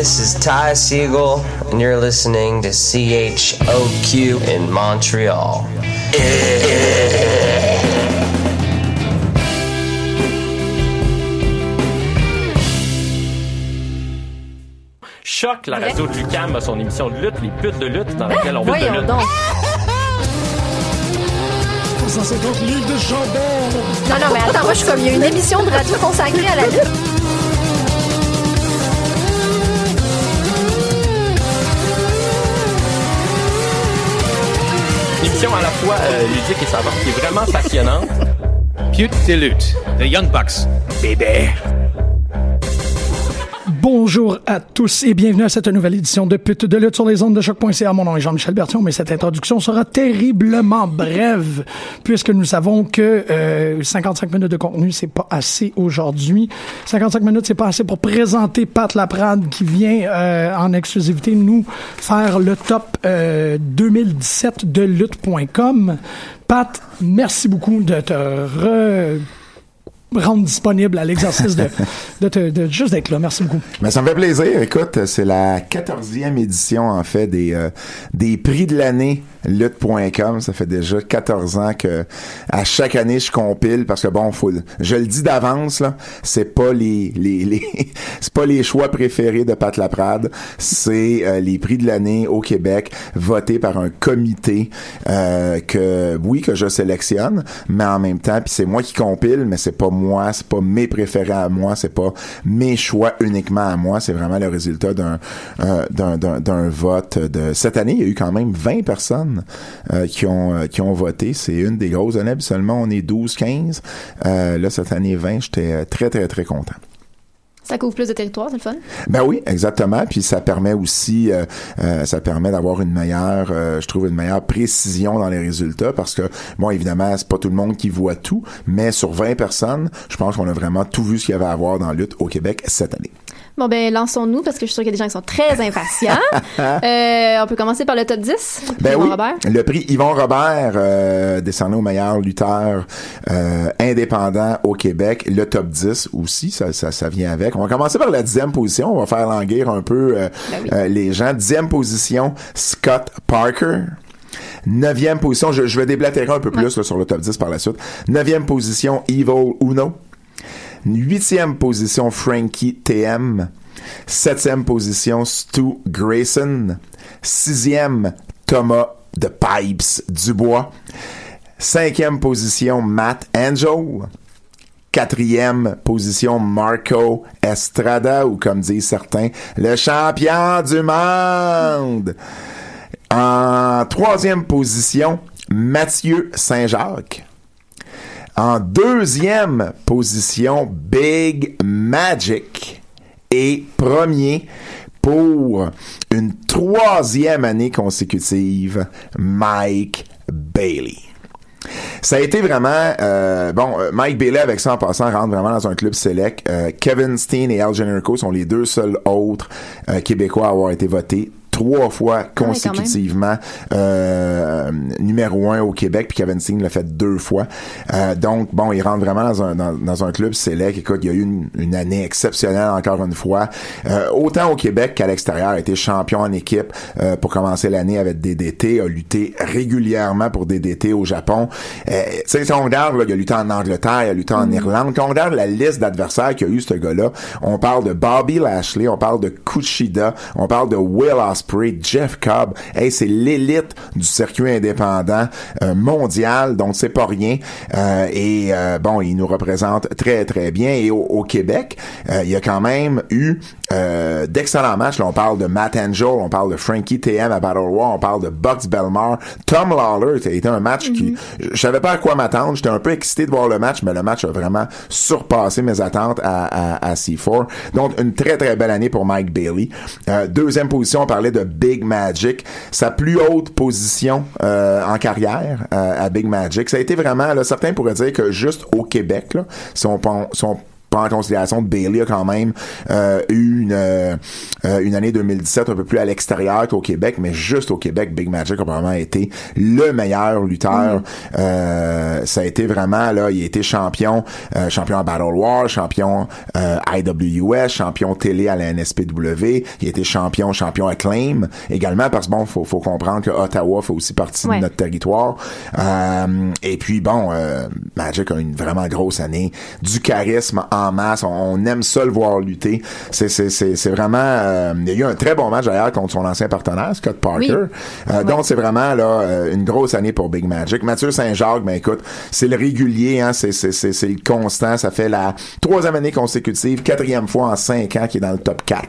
this is Ty Siegel, and you're listening to CHOQ in Montreal. Choc, la radio de Lucam a son émission de lutte, les putes de lutte, dans laquelle on lutte de lutte. donc. 150 livres de chambon. Non, non, mais attends, moi, je suis comme, il y a une émission de radio consacrée à la lutte. Émission à la fois euh, ludique et savante qui est vraiment passionnante. Pute de lutte, The Young Bucks. Bébé. Bonjour à tous et bienvenue à cette nouvelle édition de Pute de lutte sur les ondes de choc.ca. Mon nom est Jean-Michel Bertion, mais cette introduction sera terriblement brève puisque nous savons que euh, 55 minutes de contenu, c'est pas assez aujourd'hui. 55 minutes, c'est pas assez pour présenter Pat Laprade qui vient euh, en exclusivité nous faire le top euh, 2017 de lutte.com. Pat, merci beaucoup de te re rendre disponible à l'exercice de, de, te- de juste d'être là. Merci beaucoup. Mais ça me fait plaisir. Écoute, c'est la 14e édition, en fait, des, euh, des prix de l'année lutte.com. Ça fait déjà 14 ans que à chaque année, je compile parce que bon, faut, je le dis d'avance, là, c'est pas les, les, les c'est pas les choix préférés de Pat Laprade. C'est euh, les prix de l'année au Québec votés par un comité, euh, que, oui, que je sélectionne, mais en même temps, puis c'est moi qui compile, mais c'est pas moi, c'est pas mes préférés à moi, c'est pas mes choix uniquement à moi, c'est vraiment le résultat d'un euh, d'un- vote de cette année, il y a eu quand même 20 personnes euh, qui ont euh, qui ont voté, c'est une des grosses années, seulement on est 12 15. Euh, là cette année 20, j'étais très très très content. Ça couvre plus de territoire, c'est le fun? Ben oui, exactement. Puis ça permet aussi, euh, euh, ça permet d'avoir une meilleure, euh, je trouve une meilleure précision dans les résultats parce que bon, évidemment, c'est pas tout le monde qui voit tout, mais sur 20 personnes, je pense qu'on a vraiment tout vu ce qu'il y avait à voir dans la lutte au Québec cette année. Bon, ben, lançons-nous parce que je suis sûre qu'il y a des gens qui sont très impatients. Euh, on peut commencer par le top 10. Ben Yvon oui, Robert. le prix Yvon Robert euh, décerné au meilleur lutteur euh, indépendant au Québec, le top 10 aussi, ça, ça, ça vient avec. On va commencer par la dixième position, on va faire languir un peu euh, Ben oui. les gens. Dixième position, Scott Parker. Neuvième position, je, je vais déblatérer un peu plus là, sur le top 10 par la suite. Neuvième position, Evil Uno. Huitième position, Frankie TM. Septième position, Stu Grayson. Sixième, Thomas de Pipes Dubois. Cinquième position, Matt Angel. Quatrième position, Marco Estrada, ou comme disent certains, le champion du monde. En troisième position, Mathieu Saint-Jacques. En deuxième position, Big Magic. Et premier, pour une troisième année consécutive, Mike Bailey. Ça a été vraiment euh, bon. euh, Mike Bailey avec ça en passant rentre vraiment dans un club select. Euh, Kevin Steen et Al Generico sont les deux seuls autres Québécois à avoir été votés trois fois même. consécutivement euh, numéro un au Québec puis Kevin Steen l'a fait deux fois. Euh, donc bon il rentre vraiment dans un dans, dans un club select écoute il y a eu une, une année exceptionnelle encore une fois. Euh, autant au Québec qu'à l'extérieur a été champion en équipe pour commencer l'année avec DDT a lutté régulièrement pour DDT au Japon. Tu sais si on regarde là, il a lutté en Angleterre il a lutté en Irlande. Quand on regarde la liste d'adversaires qu'il y a eu ce gars-là on parle de Bobby Lashley on parle de Kushida on parle de Will Ospreay Jeff Cobb. C'est l'élite du circuit indépendant euh, mondial donc c'est pas rien. Euh, et euh, bon il nous représente très très bien. Et au, Québec il y a quand même eu euh, d'excellents matchs là on parle de Matt Angel on parle de Frankie TM à Battle War on parle de Bucks Belmar. Tom Lawler été un match qui je je savais pas à quoi m'attendre j'étais un peu excité de voir le match mais le match a vraiment surpassé mes attentes à, à, à C4 donc une très très belle année pour Mike Bailey. Euh, deuxième position on parlait de Big Magic sa plus haute position euh, en carrière euh, à Big Magic. Ça a été vraiment là certains pourraient dire que juste au Québec là si on, pen- si on prend en considération Bailey a quand même euh, eu une, euh, euh, une année 2017 un peu plus à l'extérieur qu'au Québec, mais juste au Québec, Big Magic a probablement été le meilleur lutteur. Euh, ça a été vraiment, là, il a été champion, euh, champion à Battle War, champion euh, IWS, champion télé à la NSPW, il a été champion, champion Acclaim également, parce que bon, faut, faut comprendre que Ottawa fait aussi partie Ouais. de notre territoire. Euh, et puis bon, euh, Magic a une vraiment grosse année, du charisme en masse, on, aime ça le voir lutter. C'est c'est c'est c'est vraiment, euh, il y a eu un très bon match d'ailleurs contre son ancien partenaire Scott Parker. Oui. Euh, Donc c'est vraiment là euh, une grosse année pour Big Magic. Mathieu Saint-Jacques, ben écoute, c'est le régulier, hein, c'est c'est c'est c'est le constant. Ça fait la troisième année consécutive, quatrième fois en cinq ans qui est dans le top 4.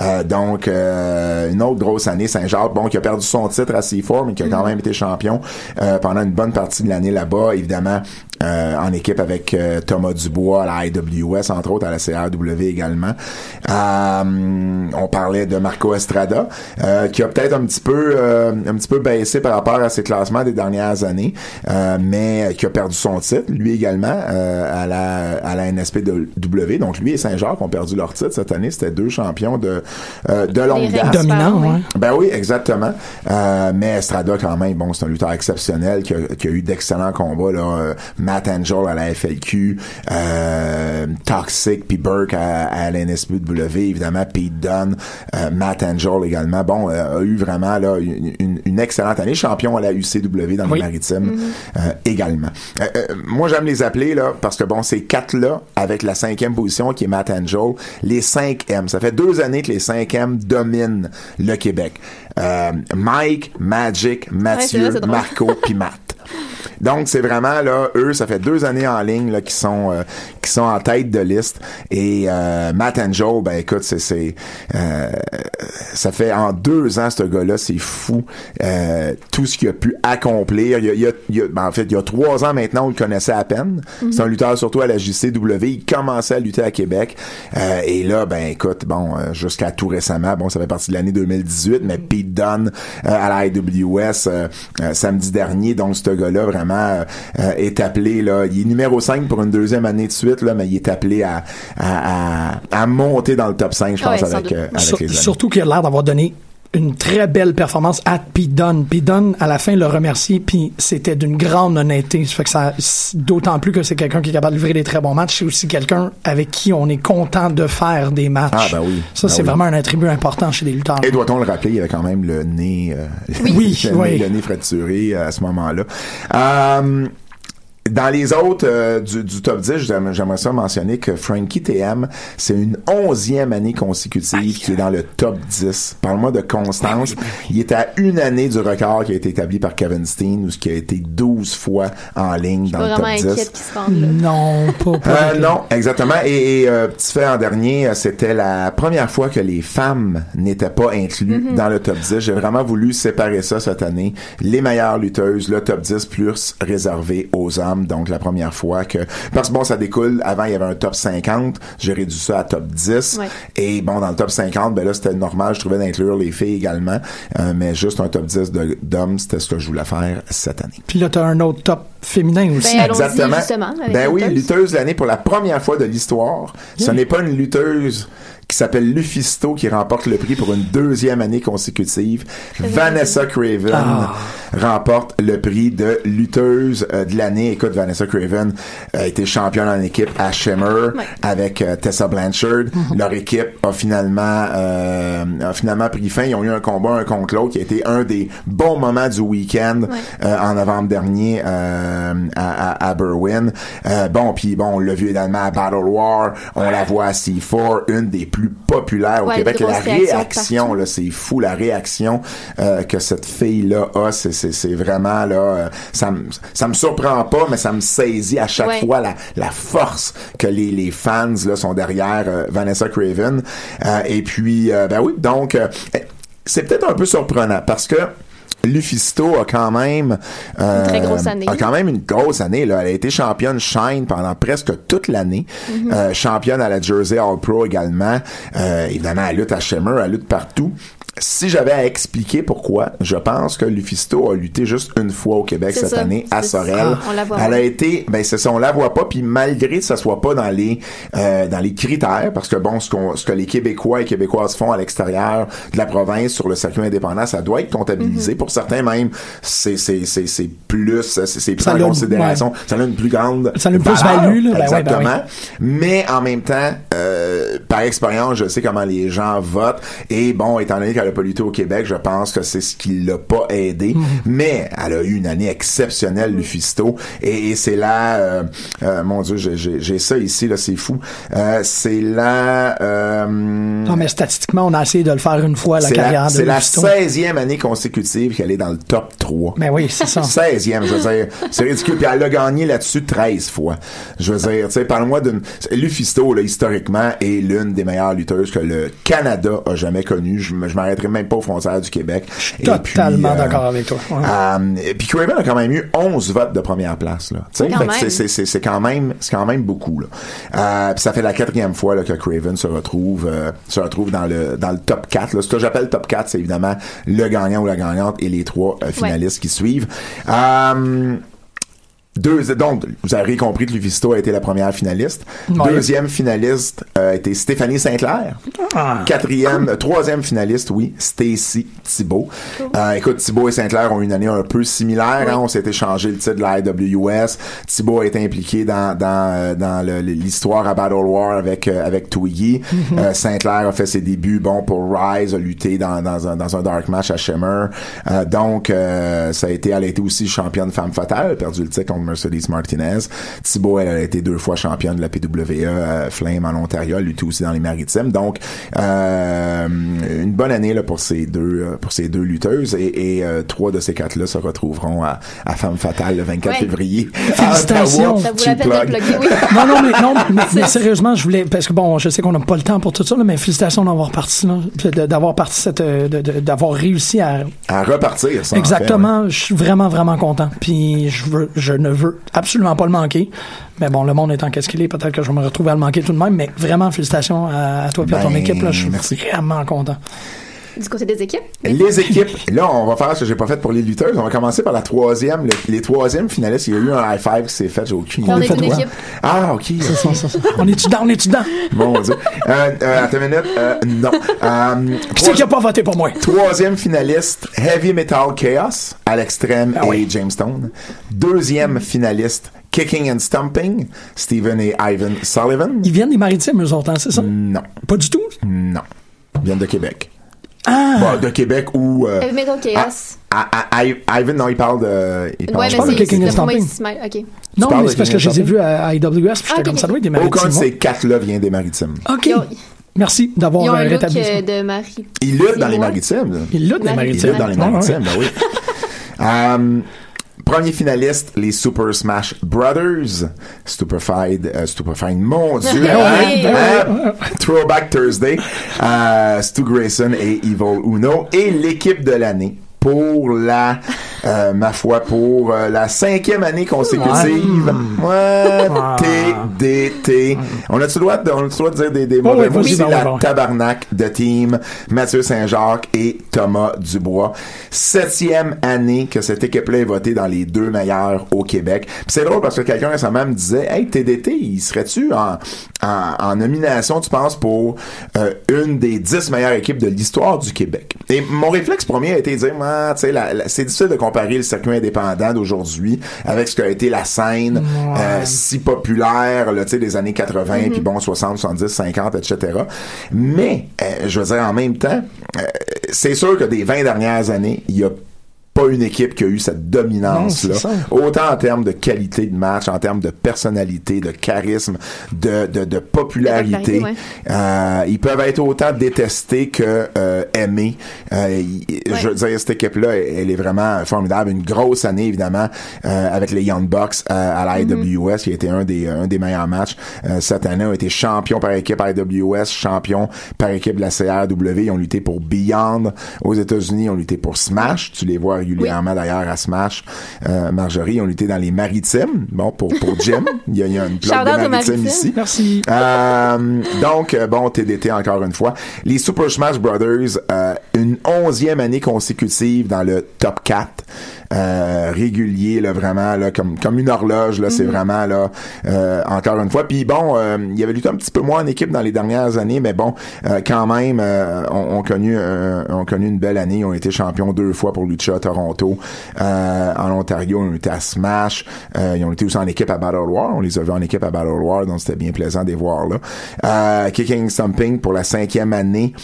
Euh, donc euh, une autre grosse année Saint-Jacques, bon qui a perdu son titre à C4 mais qui a quand même été champion euh, pendant une bonne partie de l'année là-bas, évidemment en équipe avec Thomas Dubois à la Entre autres à la CRW également. Euh, on parlait de Marco Estrada euh, qui a peut-être un petit peu euh, un petit peu baissé par rapport à ses classements des dernières années, euh, mais qui a perdu son titre lui également euh, à la à la NSPW. Donc lui et Saint-Jacques ont perdu leur titre cette année. C'était deux champions de euh, de longue date. Dominant, ouais. Ben oui, exactement. Euh, mais Estrada, quand même, bon, c'est un lutteur exceptionnel qui a, qui a eu d'excellents combats. Là. Euh, Matt Angel à la FLQ, euh, Toxic, puis Burke à, à la NSPW, évidemment, Pete Dunne, euh, Matt Angel également. Bon, euh, a eu vraiment là une, une- une excellente année. Champion à la UCW dans Oui. les maritimes euh, également. Euh, euh, moi, j'aime les appeler là parce que bon, ces quatre-là, avec la cinquième position qui est Matt Angel, les 5 M. Ça fait deux années que les 5 M dominent le Québec. Euh, Mike, Magic, Mathieu. Marco, puis Matt. Donc c'est vraiment là eux ça fait deux années en ligne là qui sont euh, qui sont en tête de liste. Et euh, Matt Angel ben écoute c'est c'est euh, ça fait en deux ans ce gars-là c'est fou euh, tout ce qu'il a pu accomplir. Il y a, il y a- il y a- ben, en fait il y a trois ans maintenant on le connaissait à peine. C'est un lutteur surtout à la JCW il commençait à lutter à Québec. Euh, et là ben écoute bon jusqu'à tout récemment bon ça fait partie de l'année 2018 mais Pete Dunne euh, à la IWS samedi dernier. Donc ce gars-là vraiment euh, euh, est appelé là il est numéro 5 pour une deuxième année de suite là mais il est appelé à à, à, à monter dans le top 5 je Ah pense ouais, avec, euh, avec Sur- les années. surtout qu'il a l'air d'avoir donné une très belle performance à. Pete Dunne, à la fin, le remercier, puis c'était d'une grande honnêteté. Ça fait que ça, d'autant plus que c'est quelqu'un qui est capable de livrer des très bons matchs. C'est aussi quelqu'un avec qui on est content de faire des matchs. Ah, ben oui. Ça, Ben c'est oui. vraiment un attribut important chez les lutteurs. Et doit-on le rappeler, il avait quand même le nez, euh, Oui, le, nez oui. le nez fracturé à ce moment-là. Euh, dans les autres euh, du, du top 10, j'aimerais j'aimerais ça mentionner que Frankie TM, c'est une onzième année consécutive qui est dans le top 10. Parle-moi de constance. Il est à une année du record qui a été établi par Kevin Steen, ou ce qui a été 12 fois en ligne dans Pas le top vraiment 10. inquiète qu'ils se là. Non, pas, pas Euh, avec- non, exactement. Et, et, euh, petit fait en dernier, euh, c'était la première fois que les femmes n'étaient pas incluses Mm-hmm. dans le top 10. J'ai vraiment voulu séparer ça cette année. Les meilleures lutteuses, le top 10 plus réservé aux hommes. Donc la première fois que... Parce que bon, ça découle, avant il y avait un top 50, j'ai réduit ça à top 10. Ouais. Et bon, dans le top 50, ben là c'était normal, je trouvais d'inclure les filles également. Euh, mais juste un top 10 de- d'hommes, c'était ce que je voulais faire cette année. Puis là, t'as un autre top féminin aussi. Ben, Exactement. justement, ben oui, lutteuse. l'année pour la première fois de l'histoire. Ce n'est pas une lutteuse qui s'appelle Lufisto qui remporte le prix pour une deuxième année consécutive. Vanessa Craven Ah. Remporte le prix de lutteuse euh, de l'année. Écoute, Vanessa Craven a été championne en équipe à Shimmer Ouais. avec euh, Tessa Blanchard. Leur équipe a finalement euh, a finalement pris fin. Ils ont eu un combat un contre l'autre qui a été un des bons moments du week-end Ouais. euh, en novembre dernier euh, à, à, à Berwyn. Euh, bon, puis bon, on l'a vu également à Battle War. On la voit à C4, une des plus populaires au Québec. La réaction là, c'est fou la réaction euh, que cette fille-là a. C'est, c'est, vraiment là, euh, ça me, ça me surprend pas, mais ça me saisit à chaque Ouais. fois la, la force que les, les fans là sont derrière euh, Vanessa Craven. Euh, et puis, ben oui, donc euh, c'est peut-être un peu surprenant parce que Lufisto a quand même euh, Une très grosse année. a quand même une grosse année là. Elle a été championne Shine pendant presque toute l'année, Mm-hmm. Euh, championne à la Jersey All Pro également. Euh, évidemment, elle lutte à Shimmer, elle lutte partout. Si j'avais à expliquer pourquoi, je pense que Lufisto a lutté juste une fois au Québec cette ça. année à Sorel. ça. On la voit Elle pas. a été, ben c'est ça, on la voit pas. Puis malgré que ça soit pas dans les euh, dans les critères, parce que bon, ce qu'on ce que les Québécois et Québécoises font à l'extérieur de la province sur le circuit indépendant, ça doit être comptabilisé. Mm-hmm. Pour certains même, c'est c'est c'est c'est plus c'est c'est pris en considération. Ça a une plus grande Ça a une valeur. plus-value, là. Ben ouais, ben Exactement. Mais en même temps, euh, par expérience, je sais comment les gens votent. Et bon, étant donné qu'elle a pas lutté au Québec, je pense que c'est ce qui l'a pas aidé. Mhm. Mais elle a eu une année exceptionnelle, Lufisto. Et, et c'est là, euh, euh, mon Dieu, j'ai- ça ici, là, c'est fou. Euh, c'est là... Non, mais statistiquement, on a essayé de le faire une fois, la c'est la, carrière de c'est la Lufisto. 16e année consécutive qu'elle est dans le top 3. Ben oui, c'est ça. 16e, je veux dire. C'est ridicule. Puis elle a gagné là-dessus 13 fois. Je veux dire, tu sais, parle-moi d'une... Lufisto, là, historiquement, est l'une des meilleures lutteuses que le Canada a jamais connue. Je, m- je même pas aux frontières du Québec. Et Totalement puis, euh, d'accord avec toi. Ouais. euh, et puis Craven a quand même eu 11 votes de première place c'est- quand même c'est quand même beaucoup là. Euh, puis ça fait la quatrième fois là, que Craven se retrouve euh, se retrouve dans le dans le top 4 là. Ce que j'appelle top 4, c'est évidemment le gagnant ou la gagnante et les trois euh, finalistes qui suivent. Euh, deux, donc, vous avez compris que Lufisto a été la première finaliste. Ouais. Deuxième finaliste euh, a été Stéphanie Saint-Clair. Ah. Quatrième, troisième finaliste, oui, Stacy Thibault. Euh, écoute, Thibault et Saint-Clair ont eu une année un peu similaire. hein. on s'est échangé le titre de la IWS. Thibault a été impliqué dans dans euh, dans l'histoire à Battle War avec euh, avec Twiggy. Euh, Saint-Clair a fait ses débuts, bon pour Rise, a lutté dans dans un dans un dark match à Shimmer. Euh, donc euh, ça a été, elle a été aussi championne femme fatale, a perdu le titre contre Mercedes Martinez. Thibault, elle a été deux fois championne de la PWE euh, Flame en Ontario, elle luttait aussi dans les maritimes. Donc euh, une bonne année là pour ces deux euh, pour ces deux lutteuses et, et euh, trois de ces quatre là se retrouveront à, à Femme fatale le 24 Ouais. février. Félicitations. À Ottawa. Ça la peine de plugger, oui. Non, non, mais, non, mais, mais sérieusement, je voulais, parce que bon, je sais qu'on n'a pas le temps pour tout ça, là, mais félicitations d'avoir parti, d'avoir parti cette, d'avoir réussi à, À repartir, ça. en fait, ouais. exactement, je suis vraiment, vraiment content. Puis je veux, je ne veux absolument pas le manquer. Mais bon, le monde étant qu'est-ce qu'il est, peut-être que je vais me retrouver à le manquer tout de même, mais vraiment, félicitations à, à toi et à ton Ben, équipe, là, je suis merci. vraiment content. Du côté des équipes? Les équipes, là, on va faire ce que j'ai pas fait pour les lutteuses. On va commencer par la troisième. le- les troisièmes finalistes, il y a eu un high five qui s'est fait. J'ai aucune On idée. est une de quoi. équipe. Ah, ok. Ça, ça, ça. On est-tu dedans? On est-tu dedans? Mon Dieu. Euh, euh, attends une minute. Euh, non. Euh, Qui c'est qui a pas voté pour moi? Troisième finaliste, Heavy Metal Chaos, à l'extrême Ah et oui. Jamestown. Deuxième finaliste, Kicking and Stomping, Stephen et Ivan Sullivan. Ils viennent des maritimes, eux autres, hein, c'est ça? Non, Pas du tout? non. Ils viennent de Québec. Ah! Bon, de Québec ou... euh, Heavy Metal Chaos. à- à- à- Ivan, non, il parle de... Il parle ouais, parles mais de Kicking and Stomping. non, mais c'est parce que je les ai vus à, IWS, puis j'étais Ah, comme ça doit être des Aucun maritimes. de ces quatre-là vient des maritimes. OK. Ils Merci d'avoir ils euh, rétabli ça. euh, de Marie. Il lutte dans les maritimes. Il lutte des Ils Il maritimes. lutte dans les maritimes, ben oui. Premier finaliste, les Super Smash Brothers. Stupefied, euh, Stupefied, mon Dieu. Ben hein, oui. hein? Throwback Thursday. Euh, Stu Grayson et Evil Uno. Et l'équipe de l'année pour la, euh, ma foi, pour euh, la cinquième année consécutive. Ouais, TDT. On a-tu le droit de, on le droit de dire des, des mauvais ouais, mots? C'est la ben. tabarnak de team, Mathieu Saint-Jacques et Thomas Dubois. Septième année que cette équipe-là est votée dans les deux meilleurs au Québec. C'est drôle parce que quelqu'un récemment me disait, hey, TDT, il serait-tu en, en, en nomination, tu penses, pour euh, une des dix meilleures équipes de l'histoire du Québec? Et mon réflexe premier a été de dire, Ah, tu sais, c'est difficile de comparer le circuit indépendant d'aujourd'hui avec ce qu'a été la scène euh, si populaire, là, tu sais, des années 80, puis bon, 60, 70, 50, etc. Mais, euh, je veux dire, en même temps, euh, c'est sûr que des 20 dernières années, il y a pas une équipe qui a eu cette dominance-là. Non, c'est ça. Autant en termes de qualité de match, en termes de personnalité, de charisme, de, de, de popularité. De Euh, ils peuvent être autant détestés que euh, aimés. Euh, Je veux dire, cette équipe-là, elle elle est vraiment formidable. Une grosse année, évidemment, euh, avec les Young Bucks euh, à la IWS, qui a été un des, un des meilleurs matchs euh, cette année. Ils ont été champions par équipe IWS, champions par équipe de la CRW. Ils ont lutté pour Beyond aux États-Unis. Ils ont lutté pour Smash. Tu les vois régulièrement d'ailleurs à Smash. Euh, Marjorie, ont lutté dans les Maritimes. Bon, pour, pour Jim. Il y a, il y a une plaque de Maritimes. ici. Merci. Euh, donc, euh, bon, TDT encore une fois. Les Super Smash Brothers, euh, une onzième année consécutive dans le top 4 euh, régulier là vraiment là comme comme une horloge là c'est vraiment là euh, encore une fois. Puis bon euh, il y avait lutté un petit peu moins en équipe dans les dernières années mais bon euh, quand même euh, on, on connu on connu une belle année. Ils ont été champions deux fois pour Lucha à Toronto Euh, en Ontario. Ils ont été à Smash. Euh, ils ont été aussi en équipe à Battle War on les a vus en équipe à Battle War donc c'était bien plaisant de les voir là. Euh, Kicking Something pour la cinquième année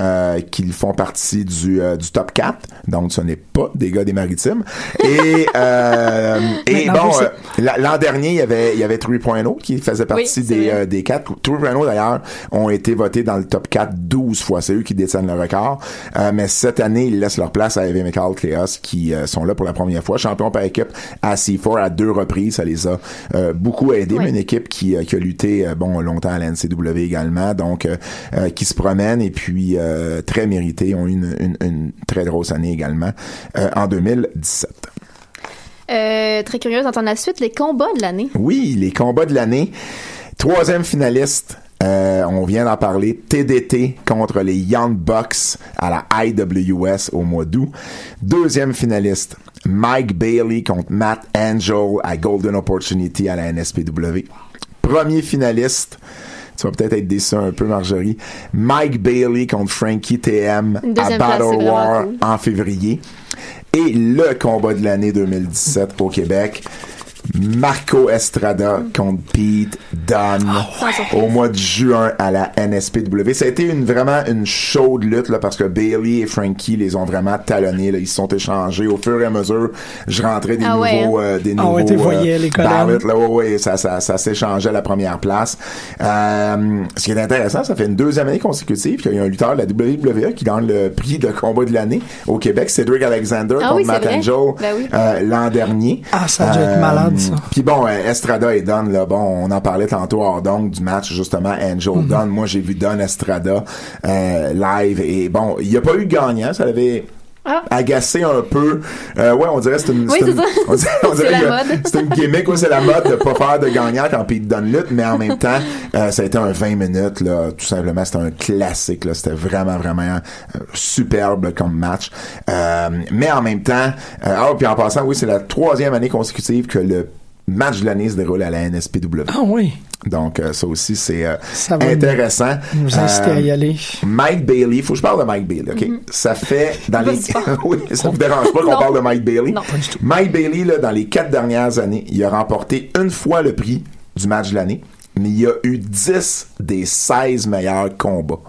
euh, qui font partie du, euh, du top 4. Donc, ce n'est pas des gars des maritimes. Et, euh, et bon, euh, la- l'an dernier, il y avait, il y avait 3.0 qui faisait partie des, euh, des 4. 3.0 d'ailleurs ont été votés dans le top 4 12 fois. C'est eux qui détiennent le record. Euh, mais cette année, ils laissent leur place à Heavy Metal Chaos qui euh, sont là pour la première fois. Champion par équipe à C4 à deux reprises. Ça les a euh, beaucoup aidés. Oui. Mais une équipe qui, euh, qui a lutté bon longtemps à la NCW également. Donc, qui se promène et puis euh, très mérité. Ils ont eu une, une, une très grosse année également euh, en 2017. Euh, très curieuse d'entendre la suite, les combats de l'année. Oui, les combats de l'année. Troisième finaliste, euh, on vient d'en parler, TDT contre les Young Bucks à la IWS au mois d'août. Deuxième finaliste, Mike Bailey contre Matt Angel à Golden Opportunity à la NSPW. Premier finaliste, tu vas peut-être être déçu un peu, Marjorie. Mike Bailey contre Frankie TM à place, Battle War cool. en février. Et le combat de l'année 2017 au Québec. Marco Estrada contre Pete Dunne surprise. au mois de juin à la NSPW. Ça a été une, vraiment une chaude lutte là, parce que Bailey et Frankie les ont vraiment talonnés. Là. Ils se sont échangés au fur et à mesure. Je rentrais des Ah ouais, nouveaux, hein? euh, des Ah nouveaux ouais, t'es voyais, les là, ouais, ouais, ça, ça, ça s'échangeait à la première place. Euh, ce qui est intéressant, ça fait une deuxième année consécutive qu'il y a un lutteur de la WWE qui gagne le prix de combat de l'année au Québec, Cedric Alexander Ah contre oui, Matt. Angel Ben oui. euh, l'an dernier. Ah, ça a dû être malade, ça. Puis bon, euh, Estrada et Dunn, là, bon, on en parlait tantôt hors donc du match justement Angel Mhm. Dunn. Moi, j'ai vu Dunn Estrada euh, live et bon, il n'y a pas eu de gagnant, ça avait Ah. agacé un peu. Euh, ouais, on dirait c'est une, Oui, une- on dirait, on que c'est une gimmick, ouais, c'est la mode de pas faire de gagnant quand Pete Dunne lutte, mais en même temps, euh, ça a été un 20 minutes là, tout simplement, c'était un classique là, c'était vraiment vraiment euh, superbe comme match. Euh, mais en même temps, euh, ah, puis en passant, oui, c'est la troisième année consécutive que le match de l'année se déroule à la NSPW. Ah oui. Donc euh, ça aussi c'est euh, intéressant. Nous inciter Euh, à y aller. Mike Bailey, faut que je parle de Mike Bailey, ok? Ça fait dans les, oui, ça vous dérange pas qu'on parle de Mike Bailey? Non, pas du tout. Mike Bailey, là, dans les quatre dernières années, il a remporté une fois le prix du match de l'année, mais il y a eu 10 des 16 meilleurs combats.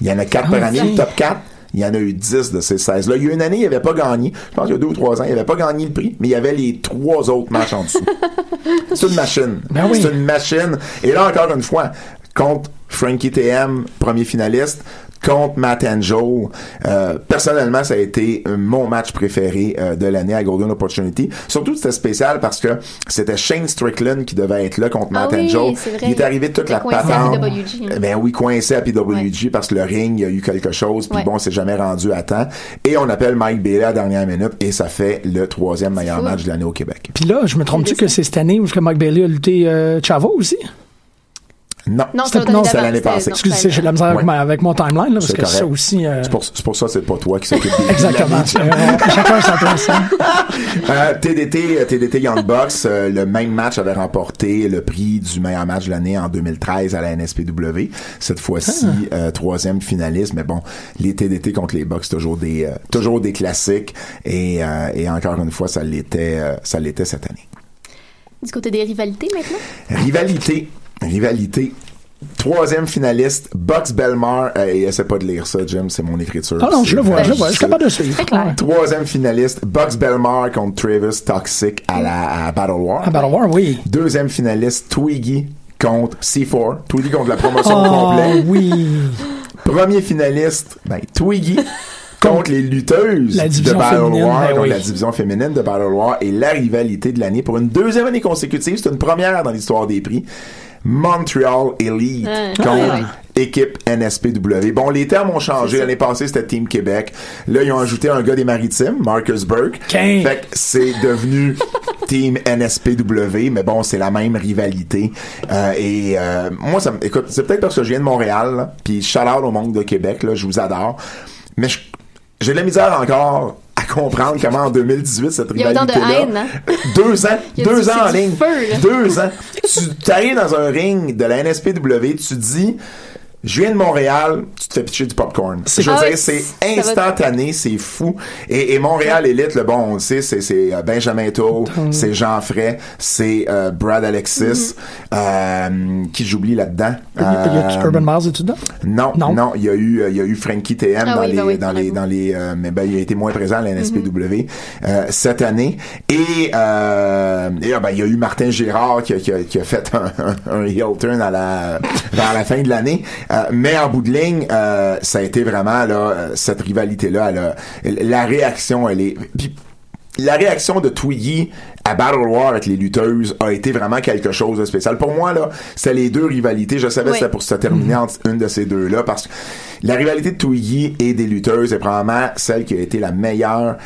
Il y en a 4 par année, le top 4. Il y en a eu 10 de ces 16-là. Il y a une année, il n'avait pas gagné. Je pense qu'il y a deux ou trois ans, il n'avait pas gagné le prix, mais il y avait les trois autres matchs en dessous. C'est une machine. Ben oui. C'est une machine. Et là, encore une fois, contre Frankie TM, premier finaliste, contre Matt Angel. Euh, personnellement, ça a été euh, mon match préféré euh, de l'année à Golden Opportunity. Surtout, c'était spécial parce que c'était Shane Strickland qui devait être là contre Ah Matt oui, Angel. vrai. Il est arrivé toute Il la était coincé à patente. PWG, hein. Ben oui, coincé à PWG parce que le ring, il y a eu quelque chose. Puis Ouais. bon, c'est jamais rendu à temps. Et on appelle Mike Bailey à la dernière minute et ça fait le troisième meilleur fou. match de l'année au Québec. Puis là, je me trompe-tu que c'est cette année où que Mike Bailey a lutté euh, Chavo aussi? Non. Non, C'était- l'année passée. Excusez, j'ai de la misère avec, Ouais. ma- avec mon timeline, là, parce C'est que ça aussi... euh, C'est pour, c'est pour ça que c'est pas toi qui s'occupe des Exactement. chacun sa place. TDT, TDT Young Bucks, euh, le même match avait remporté le prix du meilleur match de l'année en 2013 à la NSPW. Cette fois-ci, Ah. euh, troisième finaliste. Mais bon, les TDT contre les Bucks, toujours des, euh, toujours des classiques. Et, euh, et encore une fois, ça l'était, euh, ça l'était cette année. Du côté des rivalités maintenant? Rivalité, rivalité. Troisième finaliste, Bucks Belmar. Euh, et essaie pas de lire ça, Jim, c'est mon écriture. Ah non, je le vois, je le vois. Je suis capable de suivre. C'est clair. Troisième finaliste, Bucks Belmar contre Travis Toxic à la à Battle War. À Battle War, oui. Deuxième finaliste, Twiggy contre C4. Twiggy contre la promotion Oh, complète. oui. Premier finaliste, ben, Twiggy contre les lutteuses de Battle féminine, War, ben contre oui. la division féminine de Battle War et la rivalité de l'année pour une deuxième année consécutive. C'est une première dans l'histoire des prix. Montreal Elite Ouais. contre Ah ouais. équipe NSPW. Bon, les termes ont changé. L'année passée, c'était Team Québec. Là, ils ont ajouté un gars des Maritimes, Marcus Burke. Quin. Fait que c'est devenu Team NSPW, mais bon, c'est la même rivalité. Euh, et euh, moi, ça me, écoute, c'est peut-être parce que je viens de Montréal, puis shout out au monde de Québec, là, je vous adore. Mais je, j'ai de la misère encore comprendre comment en 2018 cette de rivalité-là. haine, hein? Deux ans, deux ans en ligne. feu. Deux ans. Tu arrives dans un ring de la NSPW, tu dis, je viens de Montréal, tu te fais pitcher du popcorn. Je veux Ah dire, c'est instantané, c'est fou. Et, et Montréal Elite, le bon, on le sait, c'est, c'est euh, Benjamin Toll, c'est Jean Fray, c'est euh, Brad Alexis, euh, qui j'oublie là-dedans. Il y a- il y a- Euh, Urban Miles et tout non, Non. non, il y a eu, euh, il y a eu Frankie TM Ah dans, oui, les, oui, dans les, dans les, euh, mais ben, il a été moins présent à la NSPW Mhm. euh, cette année. Et, euh, et, ah, ben, il y a eu Martin Gérard qui a, qui a, qui a fait un, un, un heel turn à la, vers la fin de l'année. Euh, mais en bout de ligne, euh, ça a été vraiment là, euh, cette rivalité-là, elle a- la réaction, elle est. puis la réaction de Twiggy à Battle War avec les lutteuses a été vraiment quelque chose de spécial. Pour moi, là, c'était les deux rivalités. Je savais que c'était pour se terminer entre une de ces deux-là parce que la rivalité de Twiggy et des lutteuses est probablement celle qui a été la meilleure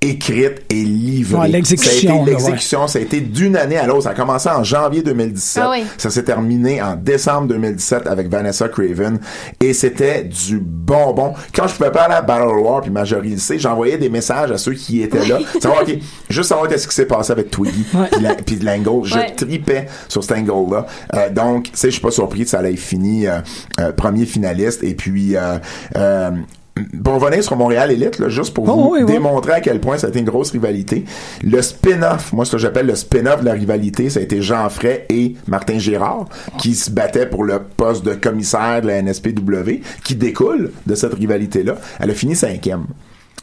écrite et livrée. Ouais, l'exécution, Ça a été là, l'exécution, ça a été d'une année à l'autre. Ça a commencé en janvier 2017. Ah oui. Ça s'est terminé en décembre 2017 avec Vanessa Craven. Et c'était du bonbon. Quand je pouvais pas aller à Battle War puis Marjorie le sait, j'envoyais des messages à ceux qui étaient là. Savoir, OK, juste savoir qu'est-ce qui s'est passé avec Twiggy puis de l'angle. Je Ouais. tripais sur cet angle-là. Euh, donc, tu sais, je suis pas surpris que ça allait fini euh, euh, premier finaliste. Et puis, euh, euh, Pour revenir sur Montréal Elite, là, juste pour Oh, vous oui, oui. démontrer à quel point ça a été une grosse rivalité. Le spin-off, moi ce que j'appelle le spin-off de la rivalité, ça a été Jean Fray et Martin Gérard qui se battaient pour le poste de commissaire de la NSPW, qui découle de cette rivalité-là. Elle a fini cinquième.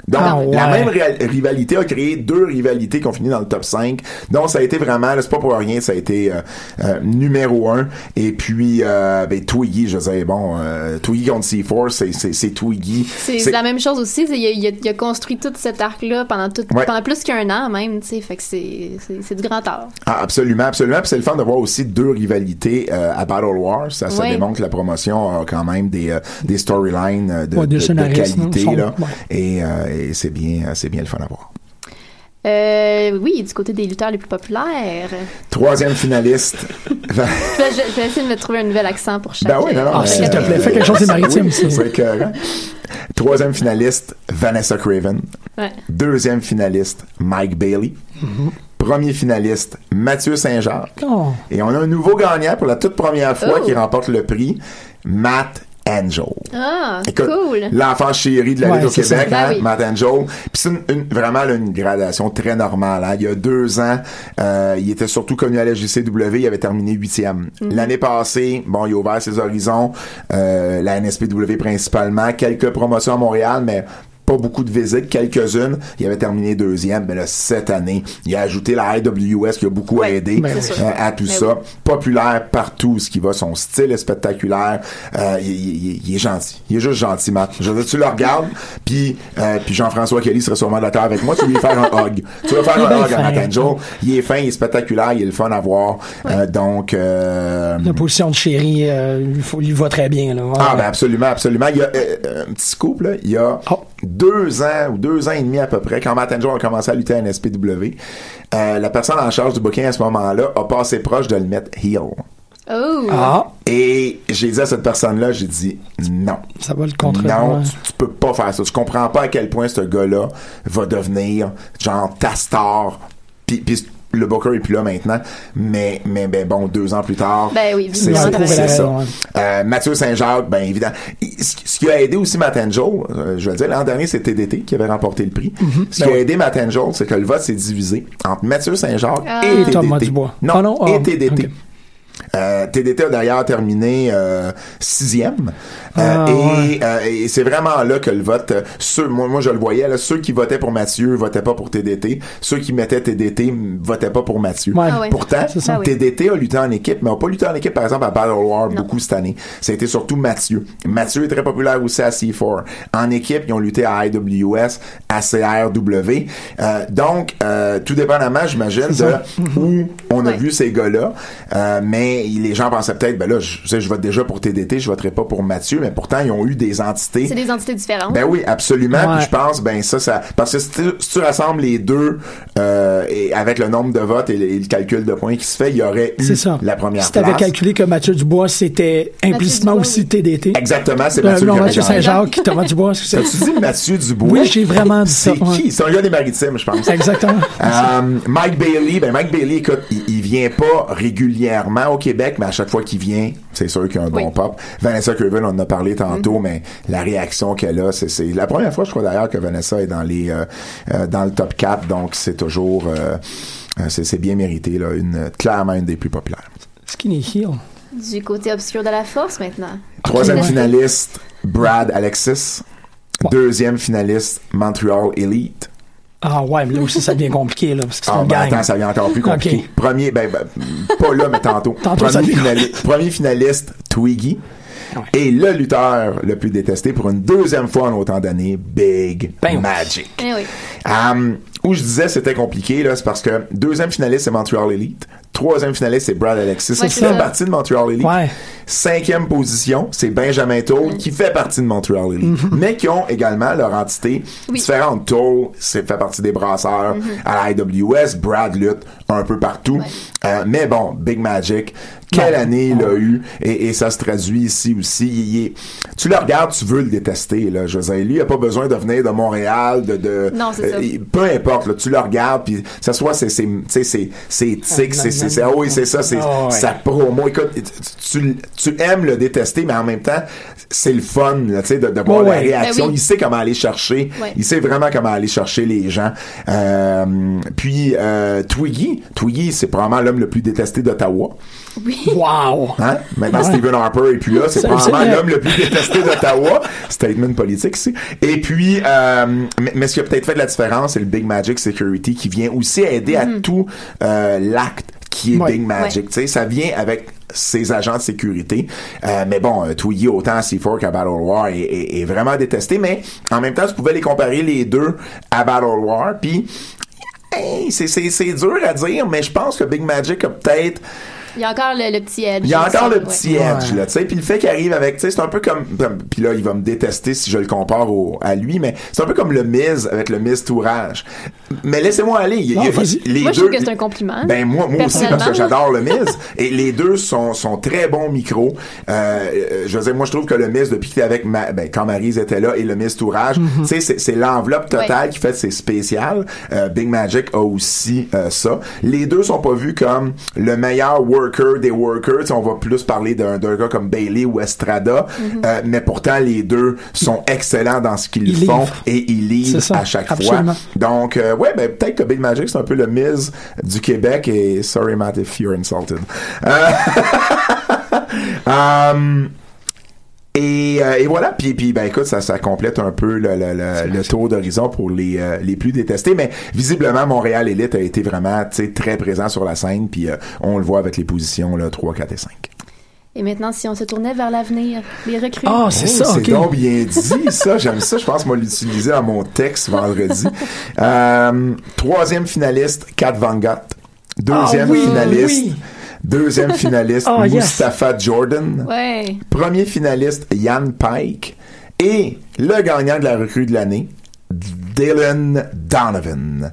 Donc, Ah, la même rivalité a créé deux rivalités qui ont fini dans le top 5. Donc, ça a été vraiment, là, c'est pas pour rien, ça a été euh, euh, numéro un. Et puis, euh, ben, Twiggy, je disais, bon, euh, Twiggy contre C4, c'est, c'est, c'est Twiggy. C'est la même chose aussi. c'est- Il a, il a- il a construit tout cet arc-là pendant, tout, Ouais. pendant plus qu'un an même. tu sais, Fait que c'est c'est- c'est du grand art. Ah, absolument, absolument. Puis c'est le fun de voir aussi deux rivalités euh, à Battle War. Ça, ça Ouais. démontre que la promotion a quand même des, euh, des storylines de, Ouais, des de- qualité. là. ouais. Et, euh, et c'est bien, c'est bien le fun à voir. Euh, oui, du côté des lutteurs les plus populaires. Troisième finaliste. Je, je vais essayer de me trouver un nouvel accent pour chaque. Ben oui, non, non, Ah, mais- s'il te plaît, fais quelque chose de maritime, Oui, c'est- écœurant. Troisième finaliste, Vanessa Craven. Ouais. Deuxième finaliste, Mike Bailey. Premier finaliste, Mathieu Saint-Jacques. Oh. Et on a un nouveau gagnant pour la toute première fois Oh. qui remporte le prix, Matt Angel. Ah, Écoute, cool. l'enfant chéri de la Ouais, Ligue au. Québec, Ben hein, oui. Matt Angel. Puis c'est une, une- vraiment là, une gradation très normale. hein. Il y a deux ans, euh, il était surtout connu à la JCW, il avait terminé huitième. Mhm. L'année passée, bon, il a ouvert ses horizons, euh, la NSPW principalement, quelques promotions à Montréal, mais pas beaucoup de visites, quelques-unes. Il avait terminé deuxième, mais là, cette année, il a ajouté la IWS qui a beaucoup Ouais, aidé ben euh, à tout Ben ça. oui. Populaire partout, ce qui va, son style est spectaculaire. Euh, il, il- il est gentil. Il est juste gentil, Matt. Je veux dire, tu le regardes, puis euh, puis Jean-François Kelly serait sûrement d'accord avec moi. Tu lui faire un hug. Tu vas faire Il un hug à. Matt Angel. Il est fin, il est spectaculaire, il est le fun à voir. Euh, donc, euh, La position de chéri, euh, il, faut, il va très bien. Là. Ouais. ah, ben absolument, absolument. Il y a un petit scoop, là. Il y a Oh. Deux ans ou deux ans et demi à peu près, quand Matt Angel a commencé à lutter à NSPW, euh, la personne en charge du booking à ce moment-là a passé proche de le mettre heel. Oh. Ah, Et j'ai dit à cette personne-là, j'ai dit non. ça va le contre. Non, tu, tu peux pas faire ça. Je comprends pas à quel point ce gars-là va devenir genre ta star. Puis, puis le Booker est plus là maintenant, mais mais ben bon, deux ans plus tard, Ben oui, c'est ça. raison. Ouais. Euh, Mathieu Saint-Jacques, ben évident. Ce ce qui a aidé aussi Matt Angel, euh, je vais le dire, l'an dernier c'est TDT qui avait remporté le prix. Ce qui Ben a aidé Matt Angel, c'est que le vote s'est divisé entre Mathieu Saint-Jacques Ah. et Et Thomas TDT. Dubois. Non, Ah non, et ah, TDT. ok. Euh, TDT a d'ailleurs terminé euh, sixième. Euh, Ah, et euh, et c'est vraiment là que le vote, euh, ceux, moi, moi je le voyais, là, ceux qui votaient pour Mathieu votaient pas pour TDT. Ceux qui mettaient TDT votaient pas pour Mathieu. Ouais. Ah ouais. Pourtant, ça. TDT a lutté en équipe, mais n'a pas lutté en équipe, par exemple, à Battle War Non. beaucoup cette année. Ça a été surtout Mathieu. Mathieu est très populaire aussi à C4. En équipe, ils ont lutté à IWS, à CRW. Euh, donc, euh, tout dépendamment, j'imagine, de où on a Ouais. vu ces gars-là. Euh, mais les gens pensaient peut-être, ben là, je, tu sais, je vote déjà pour TDT, je voterai pas pour Mathieu, mais pourtant, ils ont eu des entités. C'est des entités différentes. Ben oui, absolument. Ouais. Puis je pense, ben ça, ça, parce que si tu, si tu rassembles les deux euh, et avec le nombre de votes et le, et le calcul de points qui se fait, il y aurait eu C'est ça. la première Si t'avais place. calculé que Mathieu Dubois, c'était implicitement Dubois, aussi oui. TDT. Exactement, c'est Euh, Mathieu non, Mathieu. Saint-Jacques, Thomas Dubois, c'est T'as-tu dit Mathieu Dubois? Oui, j'ai vraiment dit ça, C'est qui? C'est un gars des maritimes, je pense. Exactement. Euh, Mike Bailey, ben Mike Bailey, écoute, il, il vient pas régulièrement au Québec, mais à chaque fois qu'il vient, c'est sûr qu'il y a un bon pop. Vanessa Curvin, on en a parlé tantôt, mais la réaction qu'elle a, c'est, la première fois, je crois d'ailleurs, que Vanessa est dans les euh, euh, dans le top 4, donc c'est toujours euh, c'est, bien mérité, là, une clairement une des plus populaires. Skinny Heel. Du côté obscur de la force maintenant. Troisième finaliste, Brad Alexis. Deuxième finaliste, Montreal Elite. Ah ouais, mais là aussi, ça devient compliqué, là, parce que c'est Ah, une ben gang. attends, ça devient encore plus compliqué. Premier, ben, ben, pas là, mais tantôt. Premier, finaliste, Twiggy. Ouais. Et le lutteur le plus détesté pour une deuxième fois en autant d'années, Big Ben oui. Magic. Eh oui. Um, où je disais c'était compliqué, là, c'est parce que deuxième finaliste, c'est Montreal Elite. Troisième finaliste, c'est Brad Alexis, Ouais, qui c'est fait ça. partie de Montreal Elite. Ouais. Cinquième position, c'est Benjamin Toll, qui fait partie de Montreal Elite. Mais qui ont également leur entité Oui. différente. Toll, c'est fait partie des brasseurs à la IWS. Brad lutte un peu partout. Euh, mais bon, Big Magic, quelle Non. année il a eu, et, et ça se traduit ici aussi. Il est- tu le regardes, tu veux le détester, là. Je veux dire, lui, il a pas besoin de venir de Montréal, de, de Non, c'est ça. il- peu importe, là, tu le regardes, puis ça soit c'est c'est tu sais, c'est c'est c'est c'est c'est ah oui, c'est ça, c'est Ah ouais. sa promo. Écoute, tu, tu aimes le détester, mais en même temps, c'est le fun, là, tu sais, de, de voir la ouais. réaction. Ben oui. Il sait comment aller chercher. Ouais. Il sait vraiment comment aller chercher les gens. Euh, puis euh, Twiggy, Twiggy, c'est probablement l'homme le plus détesté d'Ottawa. Wow! Hein? Maintenant, Ouais. Stephen Harper est plus là. C'est probablement l'homme le plus détesté d'Ottawa. Statement politique ici. Et puis, euh, mais, mais ce qui a peut-être fait de la différence, c'est le Big Magic Security qui vient aussi aider à tout euh, l'acte qui est Ouais. Big Magic. Tu sais, ça vient avec ses agents de sécurité. Euh, mais bon, euh, Twiggy, autant à C4 qu'à Battle War, est, est- est vraiment détesté. Mais en même temps, tu pouvais les comparer les deux à Battle War. Puis, hey, c'est c'est- c'est dur à dire, mais je pense que Big Magic a peut-être Il y a encore le, le petit edge. il y a encore le petit Ouais. edge, là, tu sais. Puis le fait qu'il arrive avec, tu sais, c'est un peu comme, puis là, il va me détester si je le compare au, à lui, mais c'est un peu comme le Miz avec le Miz Tourage. Mais laissez-moi aller. il Non, il les Moi, je deux, trouve que c'est un compliment. Ben moi, moi aussi parce que j'adore le Miz et les deux sont sont très bons micros. Euh, euh, je veux dire, moi je trouve que le Miz depuis qu'il était avec ma, ben, quand Maryse était là et le Miz Tourage, tu sais, c'est, l'enveloppe totale Ouais. qui fait que c'est spécial. Euh, Big Magic a aussi euh, ça. Les deux sont pas vus comme le meilleur worker des workers. On va plus parler d'un, gars comme Bailey ou Estrada, euh, mais pourtant les deux sont excellents dans ce qu'ils Ils font et ils livrent ça, à chaque absolument. fois. Donc, euh, ouais, ben, peut-être que Big Magic, c'est un peu le Miz du Québec et sorry, Matt, if you're insulted. Euh, um, et, euh, et voilà, puis, puis ben écoute, ça, ça complète un peu le, le, le, le tour d'horizon pour les, euh, les plus détestés, mais visiblement, Montréal Elite a été vraiment tu sais, très présent sur la scène, puis euh, on le voit avec les positions là, 3, 4 et 5. Et maintenant, si on se tournait vers l'avenir, les recrues. Ah, c'est Oh, ça, C'est donc bien dit, ça. J'aime ça. Je pense que moi l'utiliser dans mon texte vendredi. Euh, troisième finaliste, Kat Van Gogh. Deuxième Ah oui, finaliste. oui. Deuxième finaliste, yes. Mustafa Jordan. Ouais. Premier finaliste, Yann Pike. Et le gagnant de la recrue de l'année, Dylan Donovan.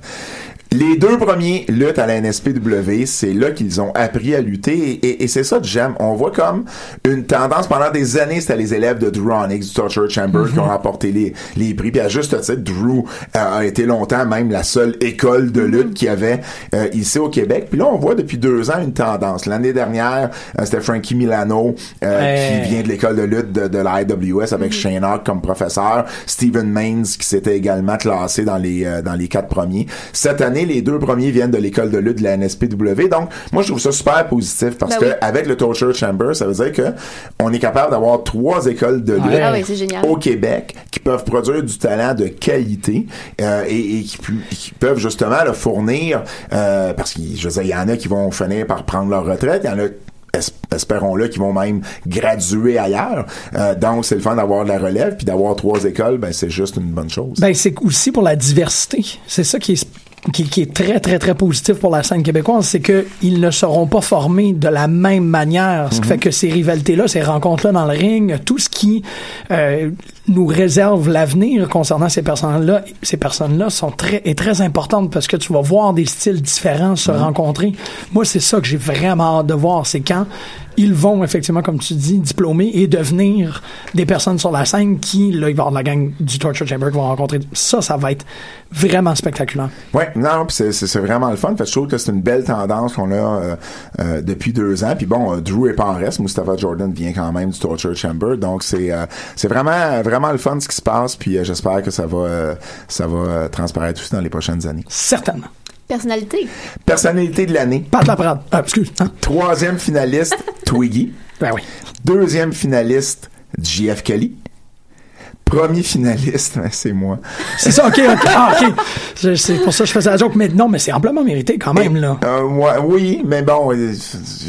Les deux premiers luttent à la NSPW, c'est là qu'ils ont appris à lutter et, et- et c'est ça que j'aime. On voit comme une tendance pendant des années, c'était les élèves de Drew Onyx, du Torture Chamber qui ont remporté les, les prix. Puis à juste titre, Drew euh, a été longtemps même la seule école de lutte qu'il y avait euh, ici au Québec. Puis là, on voit depuis deux ans une tendance. L'année dernière, euh, c'était Frankie Milano euh, Hey. qui vient de l'école de lutte de, de la IWS avec Shane Hawk comme professeur, Steven Maines qui s'était également classé dans les euh, dans les quatre premiers. Cette année, les deux premiers viennent de l'école de lutte de la NSPW. Donc, moi, je trouve ça super positif parce Ben que oui. avec le Torture Chamber, ça veut dire que on est capable d'avoir trois écoles de lutte Ouais. Ah oui, c'est génial. au Québec qui peuvent produire du talent de qualité euh, et, et qui, peuvent justement le fournir euh, parce qu'il je veux dire, il y en a qui vont finir par prendre leur retraite, il y en a es- espérons-le qui vont même graduer ailleurs. Euh, donc c'est le fun d'avoir de la relève puis d'avoir trois écoles, ben c'est juste une bonne chose. Ben, c'est aussi pour la diversité. C'est ça qui est qui, qui est très, très, très positif pour la scène québécoise, c'est qu'ils ne seront pas formés de la même manière. Ce qui fait que ces rivalités-là, ces rencontres-là dans le ring, tout ce qui euh, nous réserve l'avenir concernant ces personnes-là, ces personnes-là sont très, est très importante parce que tu vas voir des styles différents se rencontrer. Moi, c'est ça que j'ai vraiment hâte de voir, c'est quand ils vont effectivement, comme tu dis, diplômer et devenir des personnes sur la scène qui, là, il va y avoir de la gang du Torture Chamber qui vont rencontrer. Ça, ça va être vraiment spectaculaire. Ouais, non, puis c'est, c'est, vraiment le fun. Fait je trouve que c'est une belle tendance qu'on a euh, euh, depuis deux ans. Puis bon, euh, Drew est pas en reste. Mustafa Jordan vient quand même du Torture Chamber. Donc c'est euh, c'est vraiment vraiment le fun ce qui se passe. Puis euh, j'espère que ça va euh, ça va transparaître aussi dans les prochaines années. Certainement. Personnalité. Personnalité de l'année. Pas de la prendre. Ah, excuse. Hein? Troisième finaliste, Twiggy. Ben oui. Deuxième finaliste, JF Kelly. Premier finaliste, ben, c'est moi. C'est ça, ok, ok. Ah, C'est pour ça que je faisais la joke. Mais non, mais c'est amplement mérité quand même, là. Euh, ouais, oui, mais bon. euh,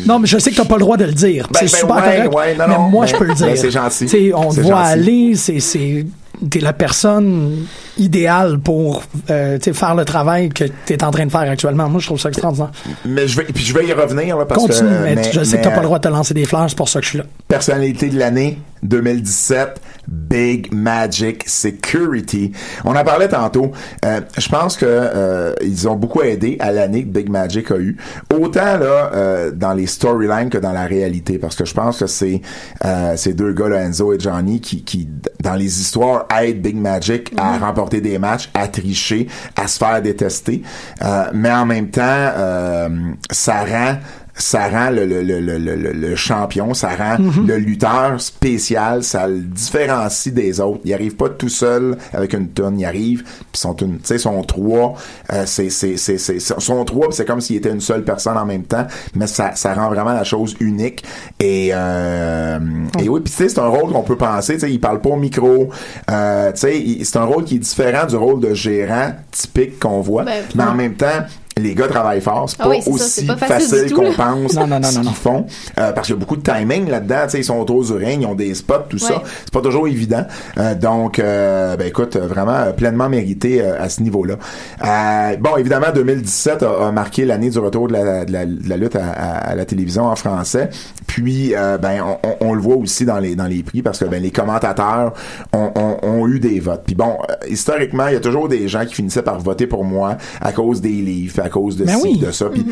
Non, mais je sais que t'as pas le droit de le dire. Ben, c'est super ouais, correct. ouais, non, mais non, moi, je peux le dire. c'est gentil. On te voit gentil. aller, c'est, c'est, t'es la personne idéale pour, euh, tu faire le travail que t'es en train de faire actuellement. Moi, je trouve ça extraordinaire. Mais je vais, puis je vais y revenir, là, parce Continue, que. mais, mais- je sais que t'as mais, pas le droit de te lancer des fleurs, c'est pour ça que je suis là. personnalité de l'année 2017, Big Magic Security. On en parlait tantôt. Euh, je pense que euh, ils ont beaucoup aidé à l'année que Big Magic a eu. Autant là euh, dans les storylines que dans la réalité, parce que je pense que c'est euh, ces deux gars, là, Enzo et Johnny, qui, qui dans les histoires aident Big Magic à remporter des matchs, à tricher, à se faire détester. Euh, mais en même temps, euh, ça rend ça rend le, le, le, le, le, le champion, ça rend le lutteur spécial, ça le différencie des autres. Il arrive pas tout seul avec une tonne, il arrive, puis sont une, tu sais, sont trois, euh, c'est, c'est, c'est, c'est, sont trois, c'est comme s'il était une seule personne en même temps, mais ça, ça rend vraiment la chose unique. Et, euh, et oui, puis tu sais, c'est un rôle qu'on peut penser, tu sais, il parle pas au micro, euh, tu sais, c'est un rôle qui est différent du rôle de gérant typique qu'on voit, Ben, mais en même temps, les gars travaillent fort, c'est Ah pas oui, c'est ça, aussi pas facile qu'on pense Non, non, non, ce qu'ils font. Euh, parce qu'il y a beaucoup de timing là-dedans tu sais ils sont autour du ring ils ont des spots tout ça. C'est pas toujours évident. Euh, donc euh, ben écoute vraiment pleinement mérité euh, à ce niveau-là. Euh, bon évidemment 2017 a, a marqué l'année du retour de la, de la, de la lutte à, à- à la télévision en français. Puis euh, ben on, on- on le voit aussi dans les dans les prix parce que ben les commentateurs ont, ont- ont eu des votes. Puis bon historiquement il y a toujours des gens qui finissaient par voter pour moi à cause des livres à cause de Ben ci oui. de ça. Puis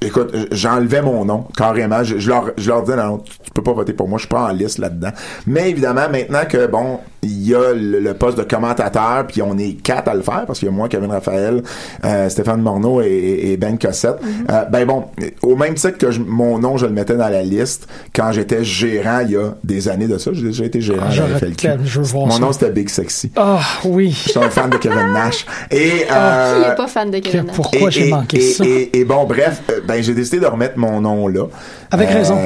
écoute j'enlevais mon nom carrément. Je, je leur je leur disais non tu, tu peux pas voter pour moi je suis pas en liste là-dedans. Mais évidemment maintenant que bon il y a le, le poste de commentateur puis on est quatre à le faire parce qu'il y a moi Kevin Raphaël euh, Stéphane Morneau et, et Ben Cossette Euh, ben bon au même titre que je- mon nom je le mettais dans la liste quand j'étais gérant il y a des années de ça j'ai déjà été gérant Ah, à FLQ je mon ça. nom c'était Big Sexy Ah, oui. je suis un fan de Kevin Nash et Qui euh, est pas fan de Kevin Nash? Pourquoi j'ai manqué et, ça? Et, et bon, bref, euh, ben j'ai décidé de remettre mon nom là. Avec raison.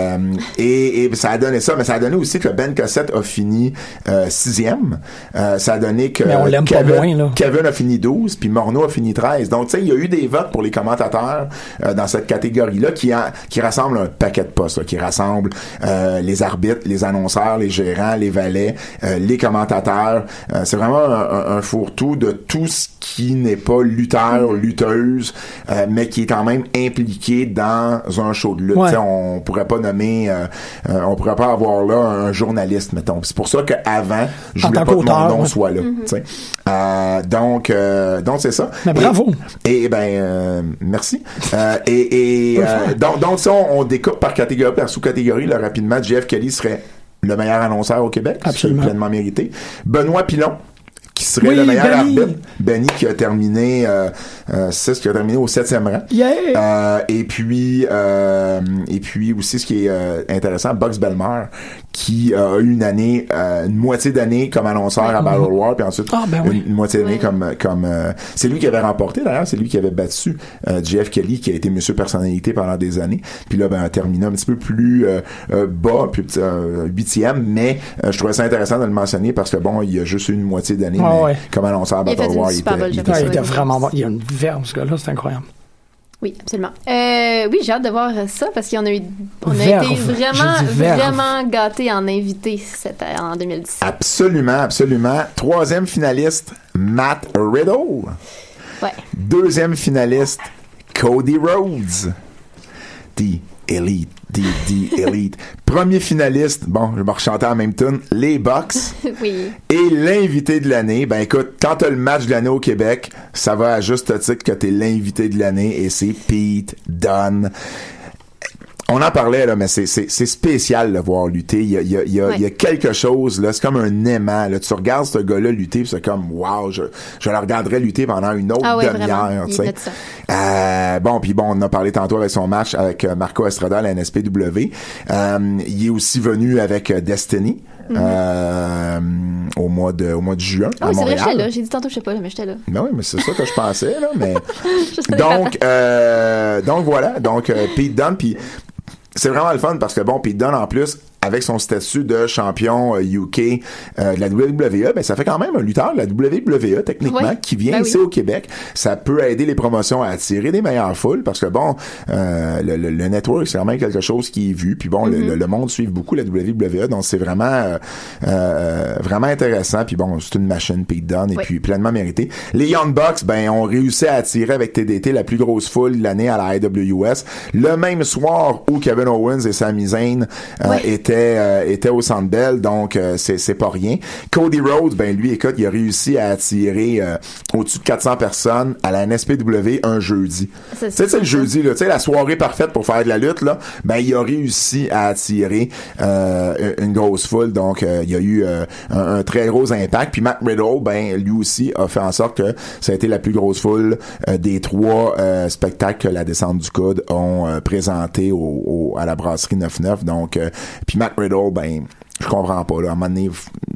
Et, et ça a donné ça, mais ça a donné aussi que Ben Cossette a fini euh, sixième. Euh, ça a donné que Mais on l'aime pas Kevin, moins, là. Kevin a fini 12, puis Morneau a fini 13. Donc, tu sais, il y a eu des votes pour les commentateurs euh, dans cette catégorie-là qui, en- qui rassemble un paquet de postes, là, qui rassemble euh, les arbitres, les annonceurs, les gérants, les valets, euh, les commentateurs. Euh, c'est vraiment un, un- fourre-tout de tout ce qui n'est pas lutteur, lutteuse, euh, mais qui est quand même impliqué dans un show de lutte. Ouais. On pourrait pas nommer, euh, euh, on pourrait pas avoir là un journaliste, mettons. C'est pour ça qu'avant, je En voulais pas que mon nom soit là. sais. Euh, donc, euh, donc c'est ça. Mais bravo. Et, ben, euh, merci. Euh, et et euh, donc, donc ça, on, on découpe par catégorie, par sous-catégorie. Là, rapidement, Jeff Kelly serait le meilleur annonceur au Québec. Absolument. Pleinement mérité. Benoît Pilon qui serait Oui, le meilleur Benny. arbitre. Benny qui a terminé euh, euh, six, qui a terminé au septième rang. Yeah! Euh, et puis euh, et puis aussi ce qui est euh, intéressant, Bugs Belmar qui a eu une année, euh, une moitié d'année comme annonceur à Battle War, puis ensuite Ah, ben oui. une, une moitié d'année Ouais. comme comme euh, c'est lui qui avait remporté d'ailleurs, c'est lui qui avait battu euh, JF Kelly qui a été Monsieur Personnalité pendant des années, puis là ben a terminé un petit peu plus euh, euh, bas, puis euh, huitième, mais euh, je trouvais ça intéressant de le mentionner parce que bon, il y a juste eu une moitié d'année, Ah, mais ouais. comme annonceur à Battle War, il était, il était était ouais. vraiment bon. Il y a une verve, ce gars-là, c'est incroyable. Oui, absolument. Euh, oui, j'ai hâte de voir ça parce qu'on a eu, on a Verve. été vraiment, vraiment gâtés en invité cette, en 2017. Absolument, absolument. Troisième finaliste, Matt Riddle. Ouais. Deuxième finaliste, Cody Rhodes. The Elite, The Elite. Premier finaliste, bon, je vais me rechanter en même tune, les Bucks. Oui. Et l'invité de l'année, ben écoute, quand t'as le match de l'année au Québec, ça va à juste titre que t'es l'invité de l'année et c'est Pete Dunne. On en parlait là, mais c'est spécial de le voir lutter. Il y a il y a il y a, Ouais. il y a quelque chose là, c'est comme un aimant là. Tu regardes ce gars-là lutter, puis c'est comme wow, je je le regarderais lutter pendant une autre Ah ouais, demi-heure. Euh, bon, puis bon, on en a parlé tantôt avec son match avec euh, Marco Estrada à la NSPW. Euh, il est aussi venu avec euh, Destiny. euh, au mois de au mois de juin Ah à oui, c'est vrai, Montréal. j'étais là. J'ai dit tantôt, je sais pas, mais j'étais là. Ben oui, mais c'est ça que je pensais, là, mais... Donc, euh, donc voilà, donc euh, Pete Dunne, puis c'est vraiment le fun parce que bon, Pete Dunne en plus avec son statut de champion euh, UK euh, de la WWE, ben ça fait quand même un lutteur de la WWE techniquement Ouais. qui vient Ben ici oui. au Québec. Ça peut aider les promotions à attirer des meilleures foules parce que bon, euh, le, le, le network c'est quand même quelque chose qui est vu. Puis bon, le- Mm-hmm. le, le monde suit beaucoup la WWE, donc c'est vraiment euh, euh, vraiment intéressant. Puis bon, c'est une machine Pete Dunne et puis pleinement mérité. Les Young Bucks, ben ont réussi à attirer avec TDT la plus grosse foule de l'année à la IWS. Le même soir où Kevin Owens et Sami Zayn euh, Ouais. étaient euh, étaient au Centre Bell, donc euh, c'est c'est pas rien. Cody Rhodes, ben lui, écoute, il a réussi à attirer euh, au-dessus de 400 personnes à la NSPW un jeudi. Tu sais, c'est le jeudi, là, tu sais, la soirée parfaite pour faire de la lutte, là, ben il a réussi à attirer une grosse foule, donc il y a eu un, un très gros impact. Puis Matt Riddle, ben lui aussi a fait en sorte que ça a été la plus grosse foule des trois spectacles que la descente du coude ont présenté au, au- à la brasserie 99. Donc, puis Matt Riddle, ben je comprends pas. Là. À un moment donné,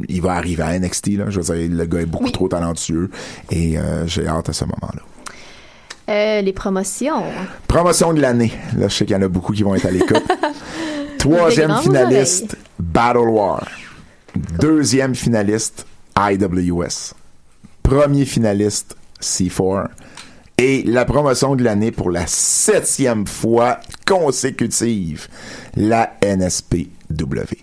il va arriver à NXT. Là. Je veux dire, le gars est beaucoup Oui. trop talentueux et euh, j'ai hâte à ce moment-là. Euh, les promotions. Promotion de l'année. Là, je sais qu'il y en a beaucoup qui vont être à l'écoute. Troisième finaliste, Battle War. Deuxième finaliste, IWS. Premier finaliste, C4. Et la promotion de l'année pour la septième fois consécutive, la NSPW.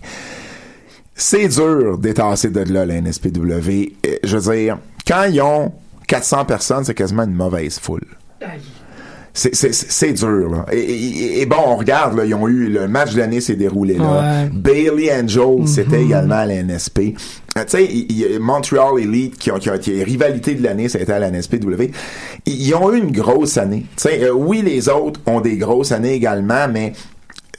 C'est dur d'étasser de là, la NSPW. Je veux dire, quand ils ont 400 personnes, c'est quasiment une mauvaise foule. C'est, dur, là. Et, et- et bon, on regarde, là, ils ont eu, le match de l'année s'est déroulé là. Ouais. Bailey Angel, c'était également à la NSP. Euh, tu sais, Montreal Elite, qui ont, qui ont été rivalité de l'année, ça a été à la NSPW. Ils, ils ont eu une grosse année. Tu sais, euh, oui, les autres ont des grosses années également, mais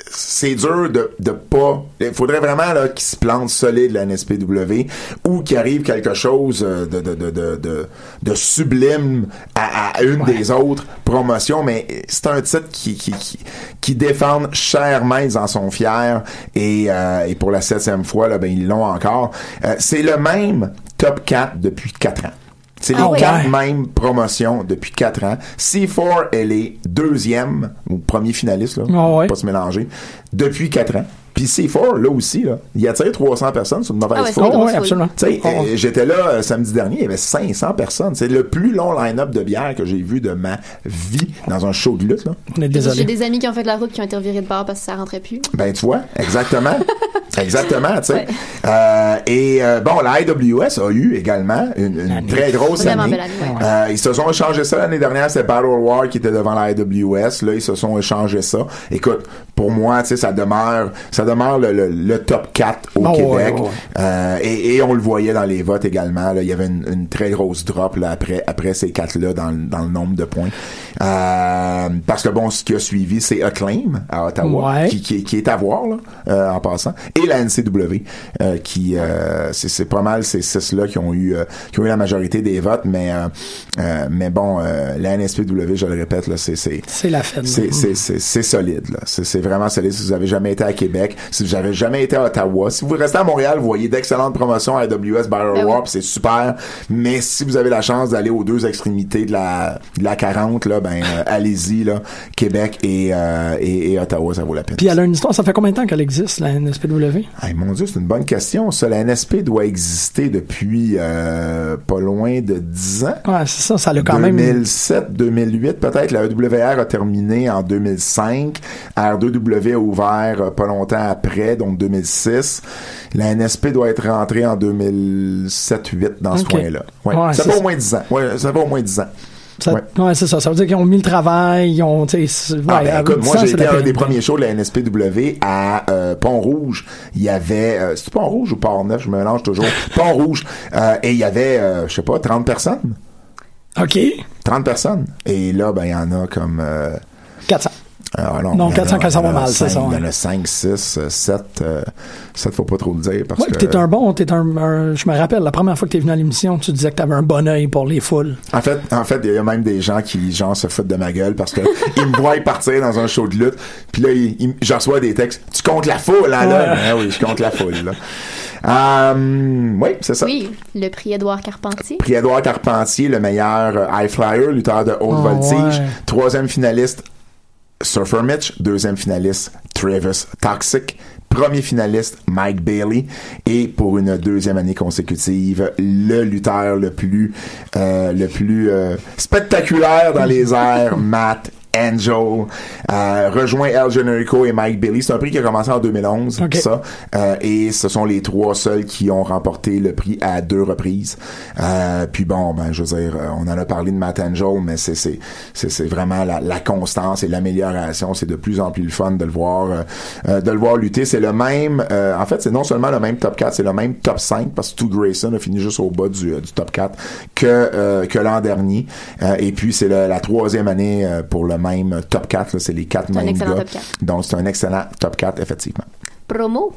c'est dur de, de pas. Il faudrait vraiment là, qu'ils se plantent solide la NSPW ou qu'il arrive quelque chose euh, de, de, de, de, de, de sublime à, à une des autres promotions, mais c'est un titre qui, qui, qui, qui défendent chèrement, ils en sont fiers et, euh, et pour la septième fois, là, ben, ils l'ont encore. Euh, c'est le même top 4 depuis 4 ans. C'est Ah les quatre mêmes promotions depuis 4 ans. C4, elle est deuxième, ou premier finaliste, là, Ah ouais. pas se mélanger, depuis 4 ans. Puis C4, là aussi, là, il attire 300 personnes sur une mauvaise Ah ouais, c'est foule. Oh, oui, absolument. Tu sais, Oh, euh, j'étais là euh, samedi dernier, il y avait 500 personnes. C'est le plus long line-up de bière que j'ai vu de ma vie dans un show de lutte. Là. On est J'ai des amis qui ont fait de la route qui ont été revirés de bar parce que ça rentrait plus. Ben, tu vois, exactement. exactement, tu sais. Ouais. Euh, et euh, bon, la IWS a eu également une, une très grosse année. belle année, ouais. Euh, ils se sont échangés ça l'année dernière, c'était Battle War qui était devant la IWS. Là, ils se sont échangés ça. Écoute, pour moi, tu sais, ça demeure, ça demeure le, le, le top 4 au Oh, ouais, Québec. ouais, ouais. Euh, et, et on le voyait dans les votes également. Là, il y avait une, une très grosse drop là, après, après ces quatre-là dans, le- dans le nombre de points. Euh, parce que bon, ce qui a suivi, c'est Acclaim à Ottawa, Ouais. qui, qui, qui est à voir là, euh, en passant, et la NCW, euh, qui euh, c'est c'est pas mal ces six-là qui ont eu euh, qui ont eu la majorité des votes, mais mais bon, euh, la NSPW, je le répète là, c'est c'est C'est la c'est, solide, là. C'est vraiment solide. Si vous avez jamais été à Québec, si vous avez jamais été à Ottawa, si vous restez à Montréal, vous voyez d'excellentes promotions à AWS Battle Ben War, oui. puis c'est super. Mais si vous avez la chance d'aller aux deux extrémités de la, de la 40, là, ben, euh, allez-y, là. Québec et, euh, et, et Ottawa, ça vaut la peine. Puis elle a une histoire. Ça fait combien de temps qu'elle existe, la NSPW? Hey, mon Dieu, c'est une bonne question. Ça, la NSP doit exister depuis euh, pas loin de 10 ans. Ouais, c'est ça. Ça a quand même. 2007, 2008 peut-être. La EWR a terminé en 2005. R2W a ouvert euh, pas longtemps après, donc 2006. La NSP doit être rentrée en 2007-8 dans ce coin-là. Ouais. Ouais, ça c'est fait au moins 10 ans. Ouais, ça fait au moins 10 ans. Ça- Ouais. ouais, c'est ça. Ça veut dire qu'ils ont mis le travail, ils ont, c'est- Ah, ouais, ben, écoute, moi j'ai c'est été un des premiers shows de la NSPW à euh, Pont-Rouge. Il y avait, euh, c'était Pont-Rouge ou Port-Neuf, je me mélange toujours. Pont-Rouge. Euh, et il y avait, je sais pas, 30 personnes. OK. 30 personnes. Et là, ben, il y en a comme... 400. ah, Non, 400 quand ça il y en va a mal, c'est ça, Il y en a 5, 6, 7. 7, faut pas trop le dire parce Ouais, que... puis t'es un bon, t'es un, un- je me rappelle, la première fois que t'es venu à l'émission, tu disais que t'avais un bon œil pour les foules. En fait, en fait, il y a même des gens qui genre se foutent de ma gueule parce que ils me voient partir dans un show de lutte, puis là, je reçois des textes. Tu comptes la foule, hein, là Ouais. Ah oui, je compte la foule, là. Euh, oui, c'est ça. Oui, le prix Édouard Carpentier. Prix Edouard Carpentier, le meilleur euh, high flyer, lutteur de haute Oh, voltige. ouais. Troisième finaliste, Surfer Mitch. Deuxième finaliste, Travis Toxic. Premier finaliste, Mike Bailey. Et pour une deuxième année consécutive, le lutteur le plus, euh, le plus euh, spectaculaire dans les airs, Matt Angel, euh, rejoint El Generico et Mike Bailey. C'est un prix qui a commencé en 2011, Ok. ça. Euh, et ce sont les trois seuls qui ont remporté le prix à deux reprises. Euh, puis bon, ben, je veux dire, on en a parlé de Matt Angel, mais c'est c'est c'est vraiment la, la constance et l'amélioration. C'est de plus en plus le fun de le voir de le voir lutter. C'est le même. en fait, c'est non seulement le même top 4, c'est le même top 5 parce que Stu Grayson a fini juste au bas du, du top 4 que que l'an dernier. Et puis c'est la troisième année pour le même top 4. là. C'est les quatre mêmes gars. top 4. Donc c'est un excellent top 4 effectivement. Promo?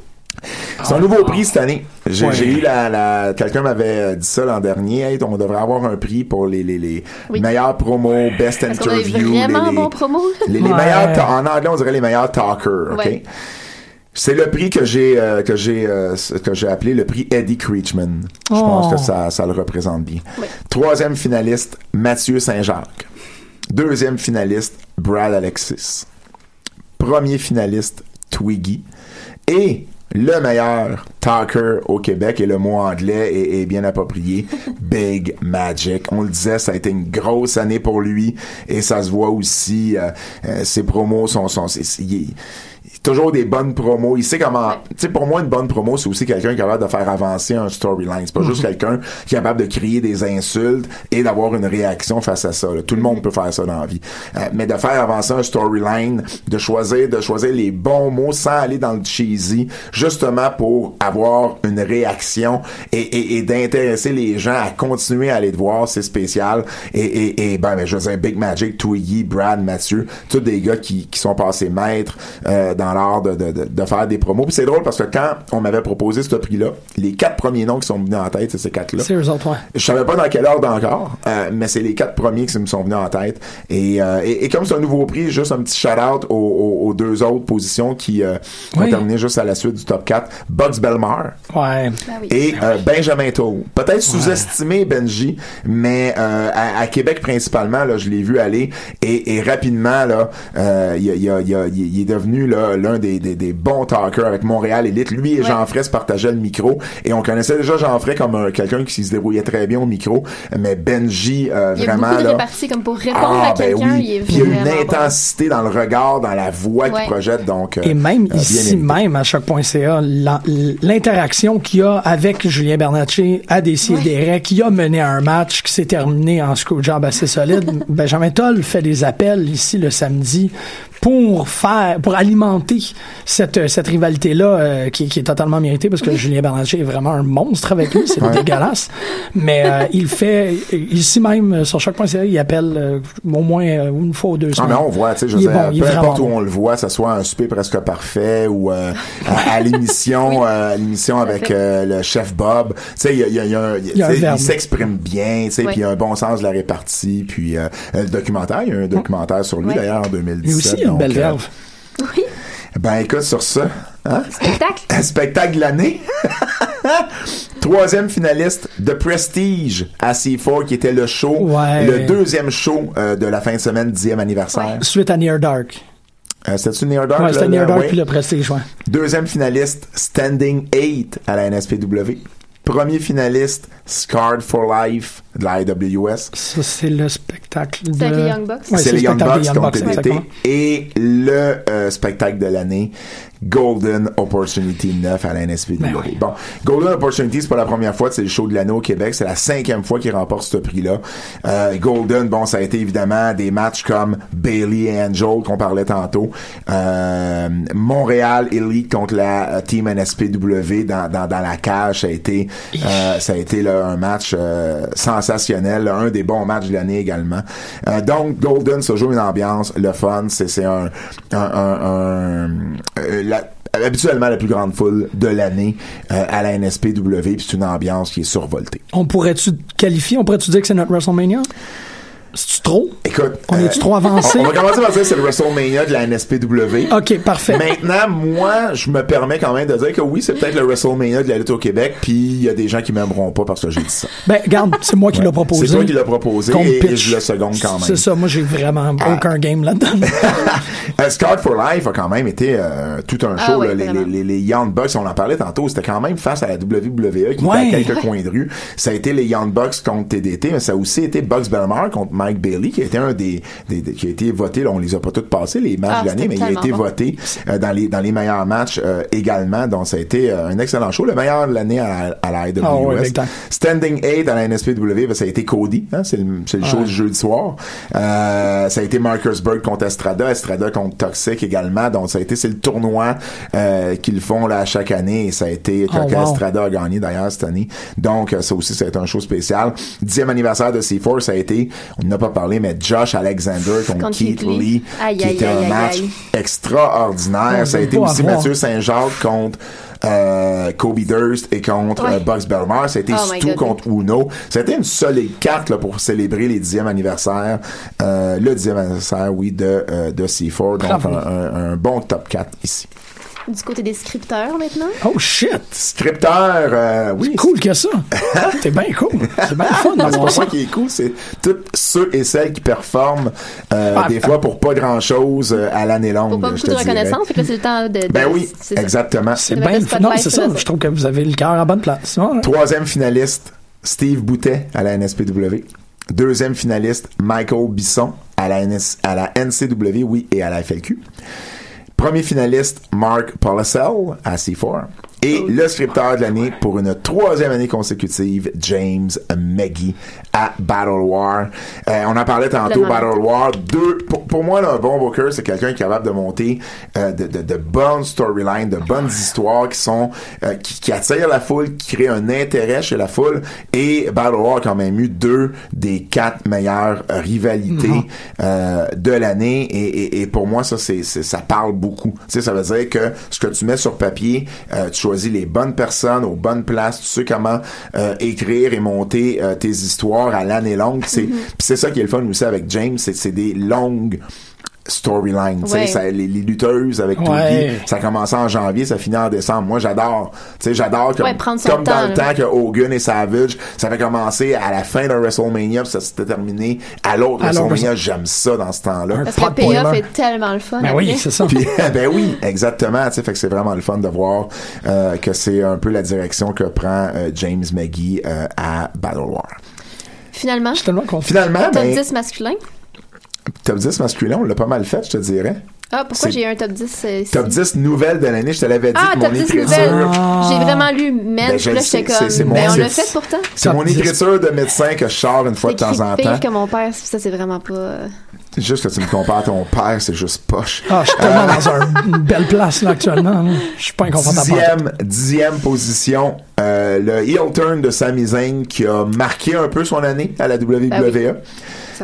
C'est un nouveau prix cette année. J'ai eu la, la quelqu'un m'avait euh, dit ça l'an dernier. Hey, on devrait avoir un prix pour les les, les Oui. meilleurs promos, best interview, vraiment les, les, bon promo? les, les Ouais. meilleurs en anglais on dirait les meilleurs talkers, ok? Ouais. C'est le prix que j'ai euh, que j'ai euh, que j'ai appelé le prix Eddie Creechman. Je Oh. pense que ça ça le représente bien. Troisième finaliste Mathieu Saint-Jacques. Deuxième finaliste Brad Alexis. Premier finaliste Twiggy. Et le meilleur talker au Québec, et le mot anglais est, est bien approprié, Big Magic. On le disait, ça a été une grosse année pour lui, et ça se voit aussi, euh, euh, ses promos sont... sont toujours des bonnes promos. Il sait comment. Tu sais, pour moi, une bonne promo, c'est aussi quelqu'un qui est capable de faire avancer un storyline. C'est pas juste quelqu'un qui est capable de crier des insultes et d'avoir une réaction face à ça. là. Tout le monde peut faire ça dans la vie. Euh, mais de faire avancer un storyline, de choisir, de choisir les bons mots sans aller dans le cheesy, justement pour avoir une réaction et, et, et d'intéresser les gens à continuer à aller te voir, c'est spécial. Et, et, et ben, ben, je veux dire, Big Magic, Twiggy, Brad, Mathieu, tous des gars qui, qui sont passés maîtres euh, dans l'art de, de, de, de faire des promos. Puis c'est drôle parce que quand on m'avait proposé ce prix-là, les quatre premiers noms qui sont venus en tête, c'est ces quatre-là. C'est eux autres, ouais. Je savais pas dans quel ordre encore, euh, mais c'est les quatre premiers qui me sont venus en tête. Et, euh, et, et comme c'est un nouveau prix, juste un petit shout-out aux, aux- aux deux autres positions qui euh, ont terminé juste à la suite du top 4. Bugs Belmar Ouais. Ah oui. et euh, Benjamin Toll. Peut-être sous-estimé Benji, mais euh, à, à Québec principalement, là, je l'ai vu aller et, et rapidement là, euh, a- a- a- il est devenu là l'un des, des, des bons talkers avec Montréal Elite. Lui et Ouais. Jean Fray se partageaient le micro et on connaissait déjà Jean Fray comme un- quelqu'un qui se débrouillait très bien au micro, mais Benji euh, Il y a vraiment de là. comme pour répondre Ah, à ben quelqu'un. oui. Il est Puis il y a une bon. intensité dans le regard, dans la voix Ouais. qu'il projette, donc. euh, Et même euh, ici, même à choc.ca, l'interaction qu'il y a avec Julien Bernatchez à Décideret, qui a mené un match qui s'est terminé en screwjob assez solide. Benjamin Toll fait des appels ici le samedi pour faire, pour alimenter cette, cette rivalité-là euh, qui, qui est totalement méritée parce que Julien Bernatchez est vraiment un monstre avec lui, c'est Ouais. dégueulasse. Mais euh, il fait, ici même euh, sur choc.ca, il appelle euh, au moins euh, une fois ou deux Ah, semaines. mais on voit, tu sais, je veux Il est dire, bon, il est peu importe où on le voit, que ce soit un souper presque parfait ou euh, à, à l'émission, euh, à l'émission avec euh, le chef Bob, tu sais, il y a, il y a- il y a un- il y a un tu sais, verbe. il s'exprime bien, tu sais, puis il a un bon sens de la répartie, puis euh, le documentaire, il y a un documentaire sur lui d'ailleurs en 2017. Lui aussi, belle verve. Oui, Ben écoute, sur ça, hein? spectacle. Un spectacle de l'année. Troisième finaliste, The Prestige à C4, qui était le show, Ouais. le deuxième show euh, de la fin de semaine, dixième anniversaire. Suite à Near Dark. Euh, C'était-tu Near Dark? Ouais, c'était Near Dark ouais. puis le Prestige, ouais. Deuxième finaliste, Standing 8 à la NSPW. Premier finaliste, Scarred for Life de la IWS. Ça, c'est le spectacle de... C'est les Young Bucks. Ouais, c'est les le Young spectacle Bucks des qui ont Bucks, été exactement. Et le euh, spectacle de l'année, Golden Opportunity 9 à la NSPW. Ben oui. Bon, Golden Opportunity, c'est pas la première fois, c'est le show de l'année au Québec, c'est la cinquième fois qu'il remporte ce prix-là. Euh, Golden, bon, ça a été évidemment des matchs comme Bailey et Angel qu'on parlait tantôt. Euh, Montréal Elite contre la euh, team NSPW dans, dans, dans la cage, ça a été euh, ça a été là, un match euh, sensationnel, là, un des bons matchs de l'année également. Euh, donc Golden se joue une ambiance, le fun, c'est un, un, un- habituellement la plus grande foule de l'année euh, à la NSPW, puis c'est une ambiance qui est survoltée. On pourrait-tu qualifier? On pourrait-tu dire que c'est notre WrestleMania? C'est-tu trop? Écoute, On euh, est-tu trop avancé? on, on va commencer par dire que c'est le WrestleMania de la NSPW. OK, parfait. Maintenant, moi, je me permets quand même de dire que oui, c'est peut-être le WrestleMania de la lutte au Québec, puis il y a des gens qui m'aimeront pas parce que j'ai dit ça. Ben, regarde, c'est moi qui l'ai proposé. C'est toi qui l'as proposé et, et je le seconde quand même. C'est ça, moi j'ai vraiment Ah. aucun game là-dedans. Euh, Scarred for Life a quand même été euh, tout un Ah show. oui, là. les, les, les Young Bucks, on en parlait tantôt, c'était quand même face à la WWE qui Ouais. était à quelques coins de rue. Ça a été les Young Bucks contre TDT, mais ça a aussi été Bucks Belmar contre Mike Bailey, qui a été un des, des- des- qui a été voté. Là, on les a pas tous passés les matchs Ah, de l'année, mais il a été bon. voté euh, dans les dans les meilleurs matchs euh, également. Donc ça a été euh, un excellent show, le meilleur de l'année à, à la IWS. Ah time. Standing 8 à la NSPW, ben, ça a été Cody, hein, c'est le, c'est le show Ouais. du jeudi soir. Euh, ça a été Marcusburg contre Estrada, Estrada contre Toxic également. Donc ça a été c'est le tournoi euh, qu'ils font là à chaque année et ça a été Oh, wow. Estrada a gagné d'ailleurs cette année. Donc euh, ça aussi ça a été un show spécial. Dixième anniversaire de C4, ça a été, on n'a pas parlé, mais Josh Alexander contre, Contre Keith Keith Lee, Lee. Aïe, qui aïe, était aïe, un aïe, match aïe. extraordinaire. Ça a été aussi avoir. Mathieu Saint-Jacques contre euh, Kobe Durst et contre Ouais. euh, Belmar. Ça a été Oh Stu contre Uno. Ça a été une solide carte là, pour célébrer les dixième anniversaire, euh, le dixième anniversaire, oui, de, euh, de C4. Donc, Bravo. un, un- un bon top 4 ici. Du côté des scripteurs maintenant? Oh shit! Scripteur, euh, oui. Cool que ça. T'es bien cool. C'est bien le fun c'est pas ça. qui est cool, c'est tous ceux et celles qui performent euh, Ah, des ah. fois pour pas grand chose à l'année longue. Pour pas beaucoup de reconnaissance. Fait que c'est le temps de. de- Ben oui, c'est exactement. C'est bien. Non, c'est ça. Je trouve que vous avez le cœur à bonne place. Ouais. Troisième finaliste, Steve Boutet à la NSPW. Deuxième finaliste, Michael Bisson à la, NS, à la NCW, oui, et à la FLQ. Premier finaliste, Mark Policel à C4. Et le scripteur de l'année pour une troisième année consécutive, James Maggie à Battle War. Euh, on en parlait tantôt. Battle War. Deux, pour, pour moi, là, un bon booker, c'est quelqu'un qui est capable de monter euh, de, de, de bonnes storylines, de bonnes histoires qui sont euh, qui, qui attirent la foule, qui créent un intérêt chez la foule. Et Battle War a quand même eu deux des quatre meilleures rivalités euh, de l'année. Et, et, et pour moi, ça, c'est, c'est- ça parle beaucoup. Tu sais, ça veut dire que ce que tu mets sur papier, euh, tu choisis les bonnes personnes aux bonnes places, tu sais comment euh, écrire et monter euh, tes histoires à l'année longue. C'est, puis c'est ça qui est le fun aussi avec James, c'est, c'est des longues sais, Ouais. ça- les, les lutteuses avec Ouais. ça a commencé en janvier, ça finit en décembre. Moi, j'adore. Tu sais, j'adore comme, Ouais, comme dans le là. temps que Hogan et Savage, ça avait commencé à la fin d'un WrestleMania, puis ça s'était terminé à l'autre WrestleMania. J'aime ça dans ce temps-là. Parce que le payoff est tellement le fun. Ben oui, c'est ça. Puis, ben oui, exactement. Tu sais, fait que c'est vraiment le fun de voir euh, que c'est un peu la direction que prend euh, James McGee euh, à Battle War. Finalement, Je suis tellement content. Finalement, top ben, 10 masculin. Top 10 masculin, on l'a pas mal fait, je te dirais. Ah, pourquoi j'ai un top 10 euh, ici? Top 10 nouvelles de l'année, je te l'avais dit Ah, que top mon 10 écriture. nouvelles. Ah. J'ai vraiment lu Men, Ben, là, j'étais c'est- comme, c'est mon- ben, on l'a fait pourtant. C'est mon 10. écriture de médecin que je sors une fois de temps en temps. que mon père, ça, c'est vraiment pas... euh, C'est juste que tu me compares à ton père, c'est juste poche. Ah, je suis tellement dans un- une belle place là actuellement. là. Je suis pas inconfortable. Dixième, dixième position, euh, le heel turn de Sami Zayn qui a marqué un peu son année à la WWE. Ben oui.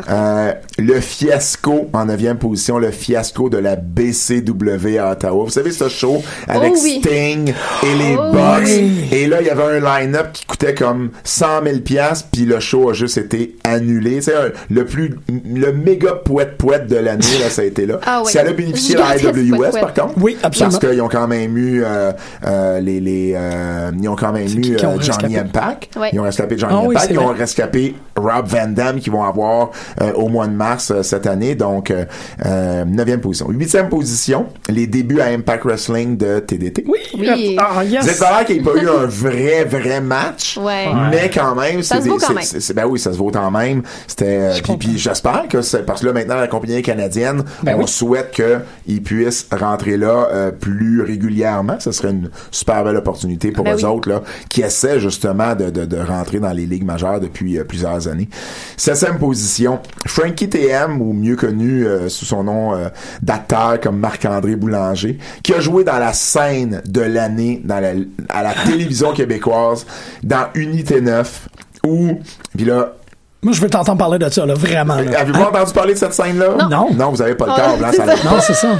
Euh, le fiasco en neuvième position, le fiasco de la BCW à Ottawa. Vous savez ce show avec Oh oui. Sting et les Oh Bucks. oui. Et là, il y avait un line-up qui coûtait comme 100 000 piastres, puis le show a juste été annulé. C'est le plus, le méga poète poète de l'année, là, ça a été là. Ah oui. Ça a bénéficié à la IWS, par contre. Oui, absolument. Parce qu'ils ont quand même eu euh, euh, les, les euh, ils ont quand même eu euh, Johnny rescapé? Impact. Ouais. Ils ont rescapé Johnny Ah Impact. Ils ont rescapé Rob Van Dam qui vont avoir euh, au mois de mars euh, cette année, donc euh, euh, neuvième position. Huitième position, les débuts à Impact Wrestling de TDT. Oui. Oui. Ah, yes. Vous êtes d'accord qu'il n'y a pas eu un vrai, vrai match, Ouais. mais quand même, Ça c'est ben oui, ça se vaut quand même. C'était, euh, puis, j'espère que c'est parce que là maintenant la compagnie canadienne, Ben on oui. souhaite qu'ils puissent rentrer là euh, plus régulièrement. Ce serait une super belle opportunité pour Ben eux oui. autres là, qui essaient justement de, de, de rentrer dans les ligues majeures depuis euh, plusieurs années. Septième position, Frankie TM, ou mieux connu euh, sous son nom euh, d'acteur comme Marc-André Boulanger, qui a joué dans la scène de l'année dans la, à la télévision québécoise, dans Unité 9, où, puis là, Moi, je veux t'entendre parler de ça, là, vraiment. là. avez-vous entendu parler de cette scène-là? Non. Non, vous avez pas le Ah, câble, hein, c'est ça. Non, c'est ça.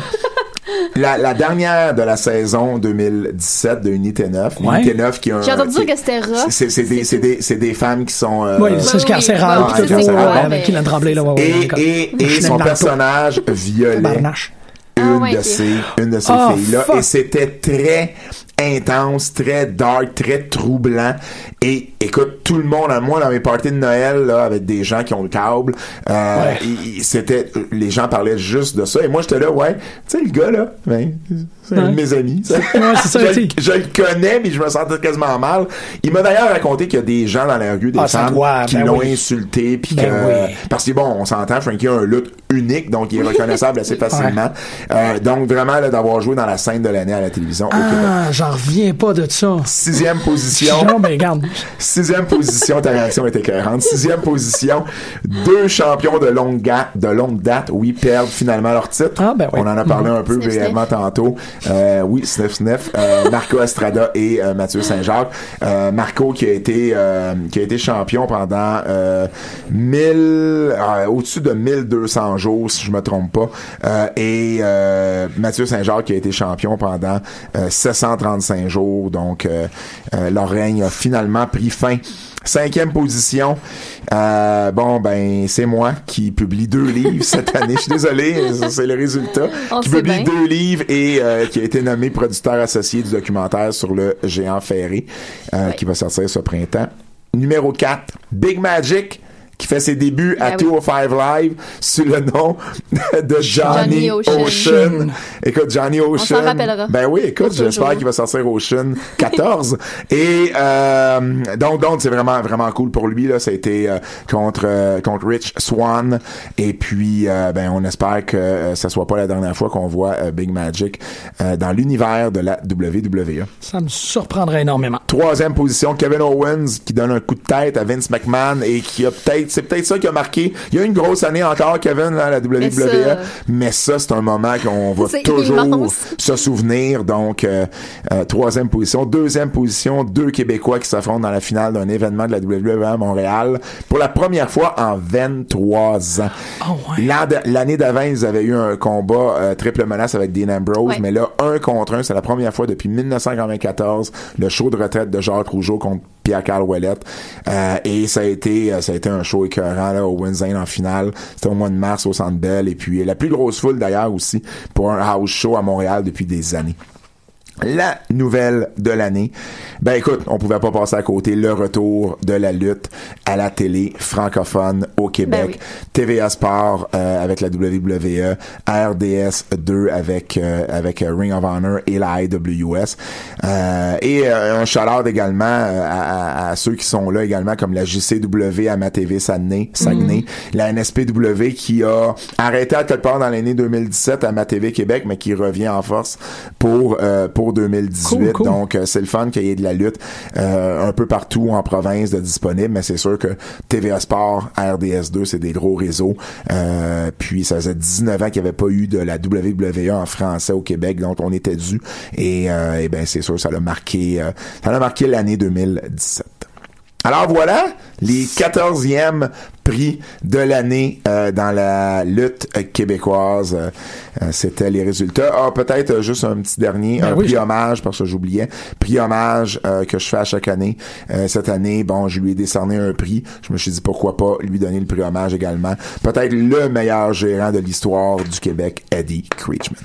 La, la dernière de la saison 2017 de Unité 9, Ouais. Unité 9 qui a un... J'ai entendu qui- dire que c'était rough. c'est c'est des, c'est des, c'est des femmes qui sont... euh, Oui, c'est ce oui, carcéral, oui, oui, ouais, ouais, ouais, mais- Kylian Tremblay, là, ouais, ouais, et, d'accord. et, et son personnage violait Barnache. une Ah ouais, de ok. ces une de ces Oh, filles là fuck. et c'était très intense très dark très troublant et écoute tout le monde moi dans mes parties de Noël là avec des gens qui ont le câble euh, Ouais. c'était les gens parlaient juste de ça et moi j'étais là ouais tu sais le gars là ben, c'est un de mes amis. Ouais, ça, je, le- sais. je le connais mais je me sentais quasiment mal il m'a d'ailleurs raconté qu'il y a des gens dans la rue des Ah, femmes doit, qui ben l'ont oui. insulté puis Ben oui. parce que bon on s'entend Frankie a un look unique donc il est reconnaissable assez facilement Euh, donc vraiment là, d'avoir joué dans la scène de l'année à la télévision au Québec Ah, reviens pas de ça. Sixième position. mais regarde. Sixième position, ta réaction était cohérente. Sixième position, deux champions de longue, de longue date, oui, perdent finalement leur titre. Ah, ben oui. On en a parlé un mhm. peu brièvement tantôt. Euh, oui, Sniff Sniff. Euh, Marco Estrada et euh, Mathieu Saint-Jacques. Euh, Marco qui a été qui a été champion pendant 1000 au-dessus de 1200 jours si je me trompe pas et Mathieu Saint-Jacques qui a été champion pendant 730 45 jours. Donc, euh, euh règne a finalement pris fin. Cinquième position. Euh, bon, ben, c'est moi qui publie deux livres cette année. Je suis désolé, c'est le résultat. Qui publie deux livres et euh, qui a été nommé producteur associé du documentaire sur le géant ferré qui va sortir ce printemps. Numéro 4, Big Magic qui fait ses débuts à Ben oui. 205 Live sous le nom de Johnny, Johnny Ocean. Ocean. Écoute, Johnny Ocean. rappellera. Ben oui, écoute, j'espère qu'il va sortir Ocean 14. Et euh, donc, donc c'est vraiment vraiment cool pour lui là. Ça a été euh, contre euh, contre Rich Swan. Et puis, euh, ben on espère que euh, ça soit pas la dernière fois qu'on voit euh, Big Magic euh, dans l'univers de la WWE. Ça me surprendrait énormément. Troisième position, Kevin Owens qui donne un coup de tête à Vince McMahon et qui a peut-être, c'est peut-être ça qui a marqué. Il y a une grosse année encore, Kevin, là, à la WWE. Mais ça- Mais ça, c'est un moment qu'on va toujours immense. se souvenir. Donc, euh, euh, troisième position. Deuxième position, deux Québécois qui s'affrontent dans la finale d'un événement de la WWE à Montréal pour la première fois en 23 ans. Oh, ouais. De- L'année d'avant, ils avaient eu un combat euh, triple menace avec Dean Ambrose, Ouais. mais là, un contre un, c'est la première fois depuis 1994, le show de retraite de Jacques Rougeau contre Pierre-Carl Ouellet. Euh, et ça a été euh, ça a été un show écœurant là, au Windsane en finale. C'était au mois de mars au Centre. Et puis la plus grosse foule d'ailleurs aussi pour un house show à Montréal depuis des années. La nouvelle de l'année. Ben écoute, on pouvait pas passer à côté le retour de la lutte à la télé francophone au Québec. Ben oui. TVA Sport euh, avec la WWE, RDS 2 avec euh, avec euh, Ring of Honor et la IWS. Euh, et euh, un shout-out également euh, à, à- à ceux qui sont là également comme la JCW à ma TV Saguenay, Saguenay la NSPW qui a arrêté à quelque part dans l'année 2017 à ma TV Québec mais qui revient en force pour euh, pour 2018. Cool, cool. Donc euh, c'est le fun qu'il y ait de la lutte euh, un peu partout en province de disponible, mais c'est sûr que TVA Sport, RDS2, c'est des gros réseaux. Euh, puis ça faisait 19 ans qu'il n'y avait pas eu de la WWE en français au Québec, donc on était dû. Et, euh, eh ben c'est sûr, ça l'a marqué, euh, ça l'a marqué l'année 2017. Alors voilà, les 14e prix de l'année euh, dans la lutte québécoise. Euh, euh, C'était les résultats. Ah, peut-être juste un petit dernier, Ben un oui, prix hommage, parce que j'oubliais. Prix hommage euh, que je fais à chaque année. Cette année, bon, je lui ai décerné un prix. Je me suis dit pourquoi pas lui donner le prix hommage également. Peut-être le meilleur gérant de l'histoire du Québec, Eddie Creechman.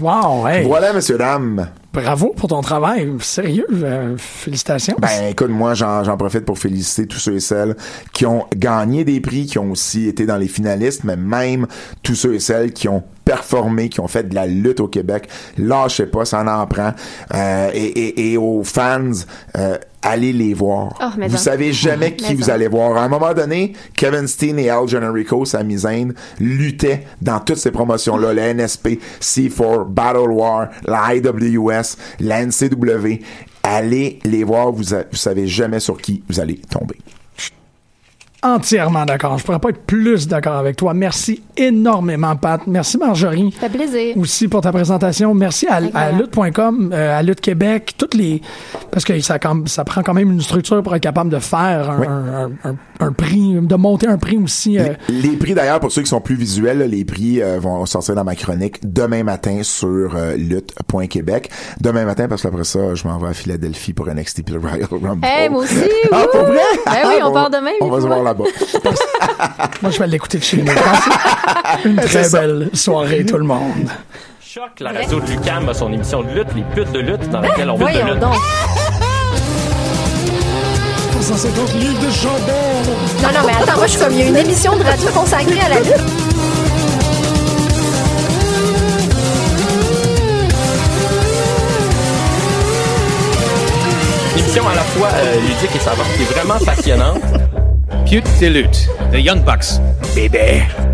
Wow, hey. Voilà, messieurs, dames. Bravo pour ton travail. Sérieux, euh, félicitations. Ben écoute, moi j'en j'en profite pour féliciter tous ceux et celles qui ont gagné des prix, qui ont aussi été dans les finalistes, mais même tous ceux et celles qui ont performé, qui ont fait de la lutte au Québec. Lâchez pas, ça en prend. Euh, et, et, et aux fans, euh, allez les voir. Oh, vous savez jamais qui vous allez voir. À un moment donné, Kevin Steen et Al Generico, Sami Zayn, luttaient dans toutes ces promotions-là, le NSP, C4, Battle War, la IWS, la NCW. Allez les voir, vous, vous savez jamais sur qui vous allez tomber. Entièrement d'accord. Je pourrais pas être plus d'accord avec toi. Merci énormément, Pat. Merci, Marjorie. Ça fait plaisir. aussi pour ta présentation. Merci à, lutte.com, euh, à Lutte Québec, toutes les parce que ça, prend quand même une structure pour être capable de faire un, Oui. un, un- un- un prix, de monter un prix aussi. euh, Les prix d'ailleurs, pour ceux qui sont plus visuels, les prix euh, vont sortir dans ma chronique demain matin sur euh, lutte.québec. Demain matin, parce qu'après ça, je m'en vais à Philadelphie pour NXT puis le Royal Rumble. Hey, moi aussi. Ah, wouh! pour vrai? Ben oui, on part demain. On va se voir là-bas. moi, je vais l'écouter de chez nous. une très belle soirée, tout le monde. Choc, la radio de Lucam a son émission de lutte, les putes de lutte, dans laquelle on parle de lutte. donc. 150 livres de. Non, non, mais attends, moi, je suis comme, il y a une émission de radio consacrée à la lutte. Une émission à la fois euh, ludique et savante qui est vraiment passionnante. Pute de lutte. The Young Bucks. Baby.